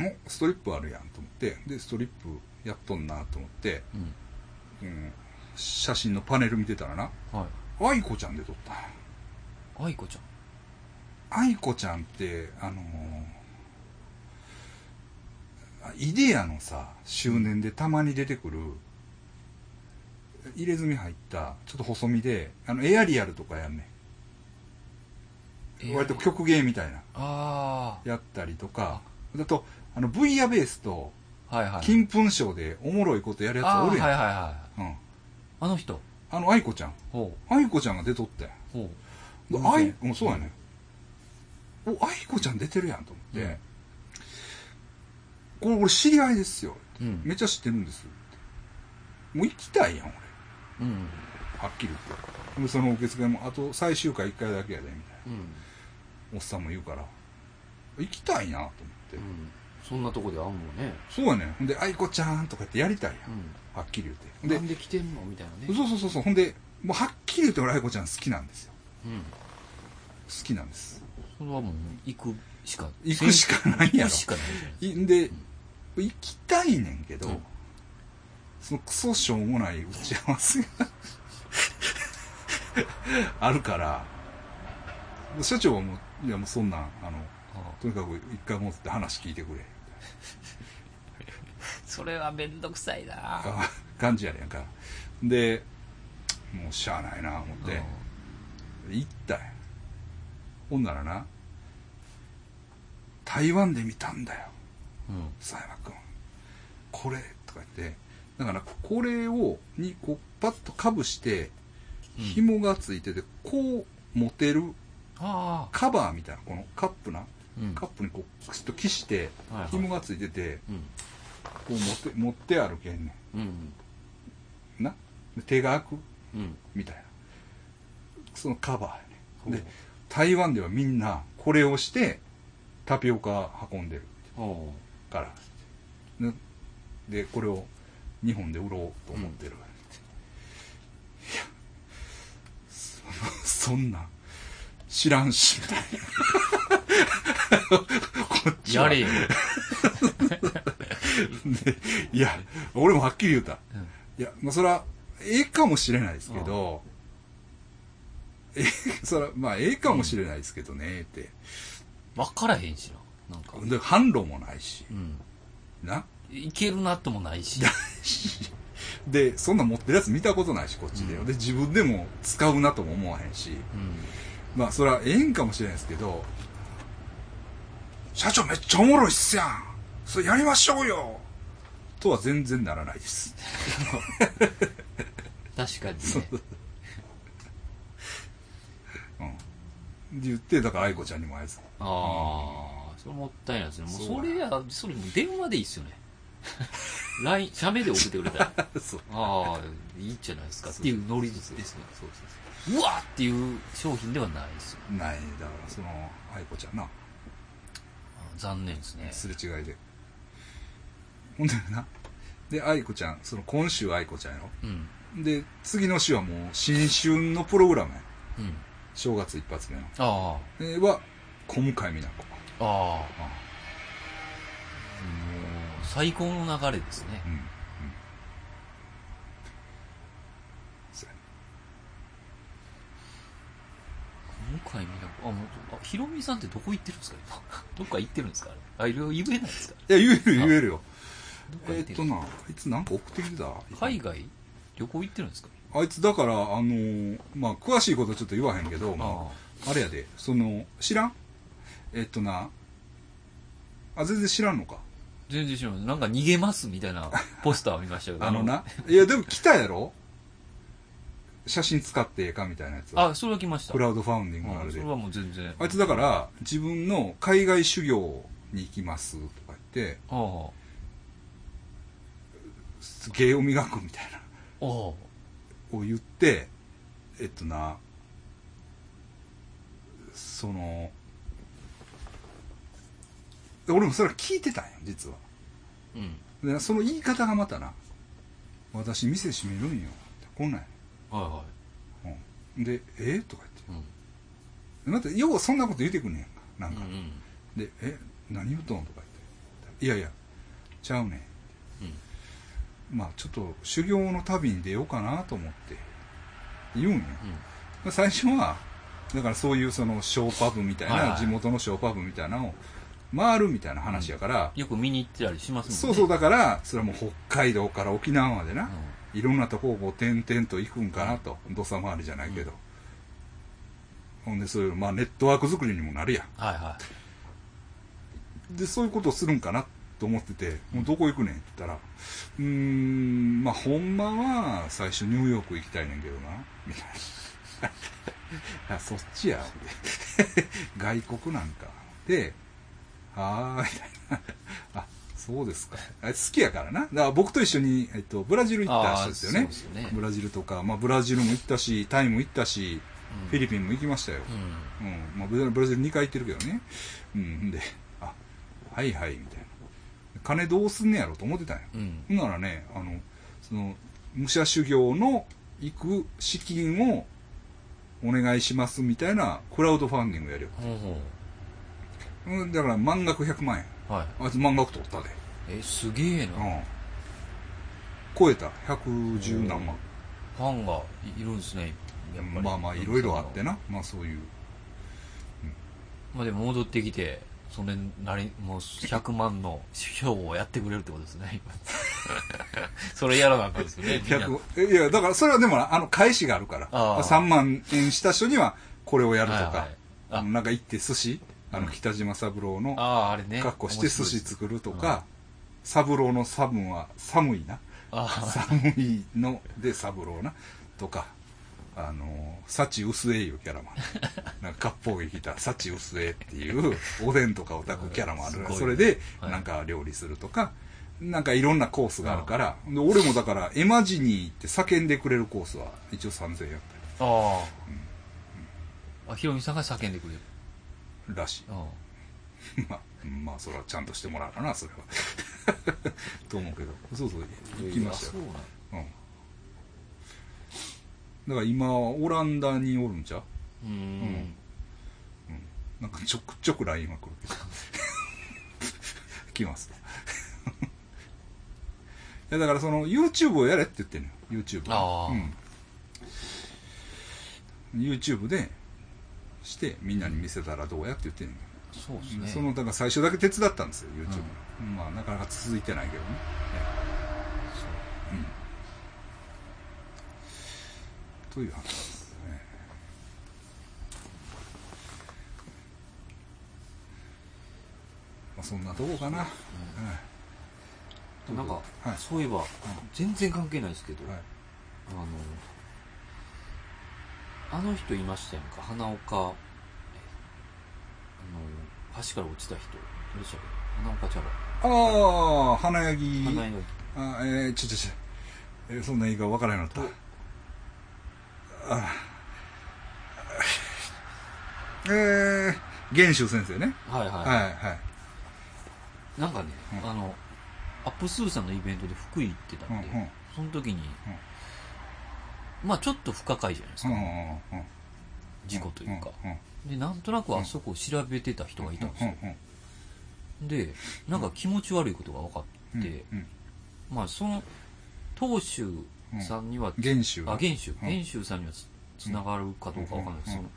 うん。おストリップあるやんと思って。でストリップやっとんなと思って、うん。うん、写真のパネル見てたらなはい。愛子ちゃんで撮った。愛子ち愛子ちゃんってあのーあイデアのさ周年でたまに出てくる入れ墨入ったちょっと細身であのエアリアルとかやんねゃんん割と曲芸みたいな。あやったりとか。だとあの V アベースと金粉賞でおもろいことやるやつおるやん、はいはいはいうん、あの人？あの愛子ちゃん。ほ愛子ちゃんが出とって。う。ほでうん愛もうそうやね、お愛子ちゃん出てるやんと思って、うん。これ俺知り合いですよ。ううん。めっちゃ知ってるんです。もう行きたいやん俺。うん。はっきり言って。でその受付もあと最終回1回だけやでみたいうん。なおっさんも言うから行きたいなと思って、うん。そんなとこであんもんね。そうやねん。ほんで愛子ちゃんとか言ってやりたいやん、うはっきり言って。んでなんで来てんのみたいなね。そうそうそうそう。ほんでもうはっきり言って俺愛子ちゃん好きなんですよ。うん。好きなんです。それはもう行くしか行くしかないやろ。行くしかないじゃないいんで、行きたいねんけど、うん。そのクソしょうもない打ち合わせが あるから、社長はもう、いやもうそんなん、あの、あとにかく一回持って話聞いてくれ。それはめんどくさいな。あ感じやねんか。で、もうしゃあないな思って、行ったんや。ほんならな、台湾で見たんだよ。うん。佐山君。これとか言って。だからこれをにこうパッとかぶしてうん。紐がついててこう持てるあカバーみたいなこのカップなうんカップにこう、くしっときしてはいはい、紐がついてて、うん。こう持って、持って歩けんねうん。ん。な？で手が開く？うん。みたいな。そのカバーやね。で、台湾ではみんなこれをしてタピオカ運んでるから。ねで、これを日本で売ろうと思ってる。いや、そそんなん知らんし、みたいな。こっちはやれよ。でいや、俺もはっきり言うた。うんいや、まあ、そら、ええかもしれないですけど、ええ、そら、まあ、ええかもしれないですけどね、って。分からへんしな。なんか。で、販路もないし、うん。な。いけるなともないし。で、そんなん持ってるやつ見たことないし、こっちで。うんで、自分でも使うなとも思わへんし、うん。まあ、そら、ええんかもしれないですけど、社長めっちゃおもろいっすやんそれやりましょうよとは全然ならないです。確かにね。うん。で言って、だから愛子ちゃんにもあいつ。ああ、それもったいないですね。もうそうそれや、それもう電話でいいっすよね。LINE、写メで送ってくれたら。そう。ああ、いいじゃないですかっていうノリですですね。そうそううわっていう商品ではないですよ。ない、だからその、愛子ちゃんな。あ残念ですね。すれ違いで。ほんでな。で、愛子ちゃん、その今週愛子ちゃんやうん。ろ。で、次の週はもう新春のプログラムや。うん。正月一発目の。あえーは、小向井美奈子。あ。ああ。あもう、最高の流れですねう。ん。うん。そうや向井美奈子。あ、もう、あ、ひろみさんってどこ行ってるんですか？今。どっか行ってるんですか？あれ。あ、いろいろ言えないですか？いや、言える言えるよ。どっか行っるえーってとな、あいつなんか送ってきてた海外旅行行ってるんですか？あいつだから、あのーまあ、詳しいことちょっと言わへんけど、まああ、あれやで、その、知らん？えっとな、あ、全然知らんのか？全然知らない。なんか逃げますみたいなポスターを見ましたけど。あのな、いや、でも来たやろ？写真使ってええかみたいなやつ。あ、それは来ました。クラウドファウンディングのあれでうんそれ。はもう全然。あいつだから、自分の海外修行に行きますとか言って、ああ。芸を磨くみたいな。を言って、えっとな、その、俺もそれは聞いてたんよ、実は。うん。で、その言い方がまたな、私店閉めるんよ。こんなんやはいはうん、で、えとか。言って。また、ようそんなこと言ってくんねんか。なんか。うんで、え、何言うとん？とか言って。いやいや、ちゃうねん。うん。まあちょっと修行の旅に出ようかなと思って言うんよ。うん。最初は、だからそういうそのショーパブみたいな、はいはい地元のショーパブみたいなのを回るみたいな話やから、よく見に行ってたりしますもんね。そうそうだから、それはもう北海道から沖縄までな、うんいろんなとこをこう点々と行くんかなと、土佐回りじゃないけど。ほんでそういう、まあネットワーク作りにもなるやはいはん。で、そういうことをするんかなと思ってて、もうどこ行くねんって言ったら、うーん、まあほんまは最初ニューヨーク行きたいねんけどな、みたいな。あ、そっちや、外国なんか。で、はーい、みたいな。あ、そうですか。あ好きやからな。だから僕と一緒に、えっと、ブラジル行った人ですよねそうで。すよねブラジルとか、まあブラジルも行ったし、タイも行ったし、い。フィリピンも行きましたよ。うん。うん。まあブラブラジル2回行ってるけどね。うん。で、あ、はいはい、みたいな。金どうすんねやろと思ってたんよ。うん。ほんならね、あの、その、武者修行の行く資金をお願いしますみたいなクラウドファンディングやるよ。ほうほうんだから満額100万円。う。はい。あいつ満額取ったで。え、すげえな。うん。超えた。110何万。ファンがいるんですね。やっぱり。まあまあ、いろいろあってな。まあそういう。まあでも戻ってきて、それなり、もう100万の賞をやってくれるってことですね。今 それやらなあかんですよね。みんな100いや、だからそれはでもなあの、返しがあるから。ああ3万円した人にはこれをやるとか。はいなんか行って寿司、あの、北島三郎のああ、あれね。格好して寿司る。作るとか、三郎の寒は寒いな。あ寒いので三郎な。とか。あの、幸薄江いうキャラもある。なんか、割烹着着た幸薄江っていう、おでんとかを炊くキャラもあるから、すごいそれで、はいなんか料理するとか、なんかいろんなコースがあるから、で俺もだから、エマジに行って叫んでくれるコースは一応3000円やっああ。あ、ヒロミさんが叫んでくれる。らしい。あ まあ、まあ、それはちゃんとしてもらうかな、それは。と思うけど。そうそう、あ。行きましたよそう。なん。だから今、オランダにおるんちゃう？うーん。なんかちょくちょく LINE は来るけど。来ますと。いや、だからその YouTube をやれって言ってんのよ。YouTube ああうん。YouTube でしてみんなに見せたらどうやって言ってんの？よ。そうですね。その、だから最初だけ手伝ったんですよ、YouTube。まあ、なかなか続いてないけどね。うん。という話ですね。まあ、そんなとこかな。はいなんか、はいそういえば、全然関係ないですけど、はい。あの、あの人いましたやんか、花岡、えあの、橋から落ちた人、どうでしたっけ花岡茶ああ、花柳。葉。花柳。あえー、ちょちょちょ、えーそんな言い方わからなくなった。あえー、玄州先生ね。はいはい。はい、はい。なんかね、うんあの、アップスーさんのイベントで福井行ってたんで、うんうんその時に、まあちょっと不可解じゃないですか、事故というか、で、なんとなくあそこを調べてた人がいたんですよ。で、なんか気持ち悪いことが分かって、うんまあその、東州さんには、玄州。あ、玄州、うん玄州さんにはつつながるかどうかわかんないですその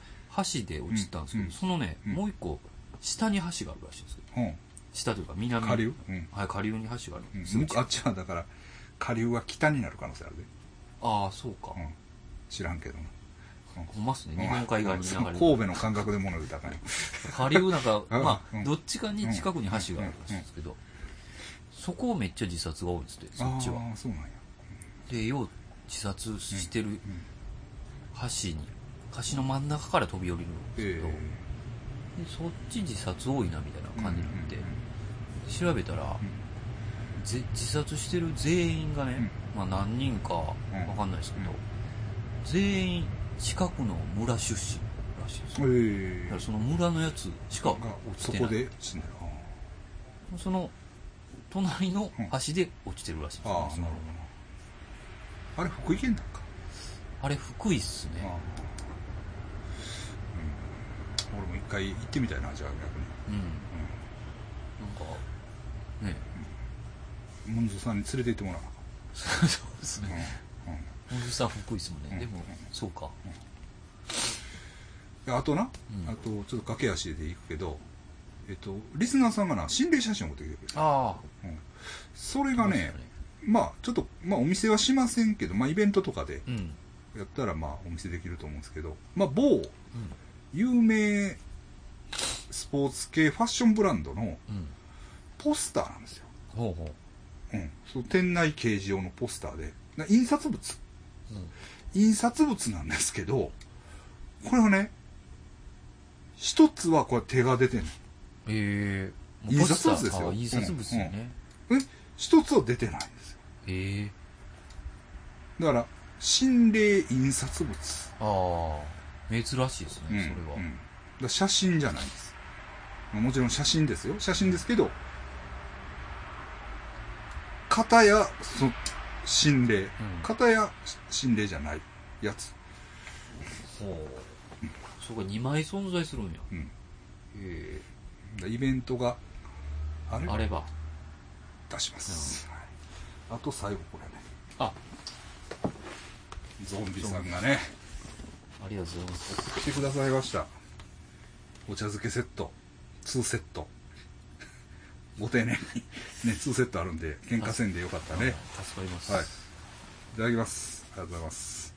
橋で落ちたんですけど、うんそのね、うんもう一個、下に橋があるらしいんですよ。うん。下というか南に。下流？うん。はい、下流に橋がある。うんすぐ向こうあっちはだから、下流は北になる可能性あるで。ああ、そうか。うん。知らんけどな。ほん。まっすね、日本海側に流れる。う ん神戸の感覚で物言うたらあかんよ下流なんか、うん。まあ、うん。どっちかに近くに橋があるらしいんですけど、そこめっちゃ自殺が多いんですって、そっちは。ああ、そうなんや。で、よう自殺してるうん。橋に、橋の真ん中から飛び降りるんですえけど、でそっち自殺多いなみたいな感じになって、うん調べたら、ぜ自殺してる全員がね、まあ何人かわかんないですけど、うん全員近くの村出身らしいんですよ。えだからその村のやつしか落がちてない。そこで。その隣の橋で落ちてるらしいです、ああ、なるほどな。あれ、福井県なんか？あれ福井っすね。ああうん。俺も一回行ってみたいな、じゃあ逆に。うん。なんか、ね、ムンズさんに連れて行ってもらおうそうですな。ね。うん。うん本当さん福井っすもんね。うんでも、そうか。であとな、うんあとちょっと駆け足で行くけど、えっと、リスナーさんがな、心霊写真を送ってきてくれた。あうん、それがあ。ね、まあちょっと、まあお店はしませんけど、まあイベントとかで。やったらまあお見せできると思うんですけど、まあ某有名スポーツ系ファッションブランドのうん。ポスターなんですよ。ほうほう。うん。その店内掲示用のポスターで、な印刷物。うん。印刷物なんですけど、これはね、一つはこれ手が出てんの。ええ印刷物ですよあ印刷物よね。え一つは出てないんですよ。ええだから、心霊印刷物。ああ。珍しいですね、それは。うんだ写真じゃないんです。まあもちろん写真ですよ。写真ですけど、片や、そ心霊。片や心霊じゃないやつ。ほう。そうか、2枚存在するんや。うん。えだからイベントがあればえあれば。出します。はいあと最後これね。あ、ゾンビさんがね、ありがとうございます。来てくださいました。お茶漬けセット、2セット。ご丁寧に、ね、2セットあるんで、喧嘩せんでよかったね。あ助かります。はい。いただきます。ありがとうございます。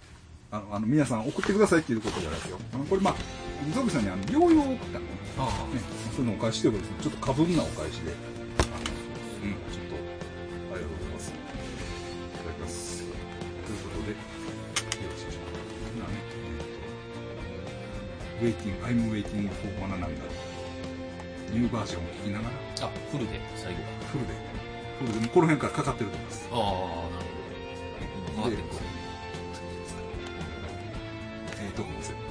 あの、あの皆さん送ってくださいっていうことじゃないですよ。あのこれまあ、ゾンビさんにあの、療養を送った。ああ、ね、そういうのお返しということですね。ちょっと過分なお返しで。あの、うん、ちょっと、ありがとうございます。いただきます。ということで、よろしいでしょうか。今ね、Waiting, I'm waiting for banana ニューバージョンを聞きながら、あ、フルで、最後。フルで、フルで、もうこの辺からかかってると思います。ああ、なるほど。回ってるえー、どこも全部。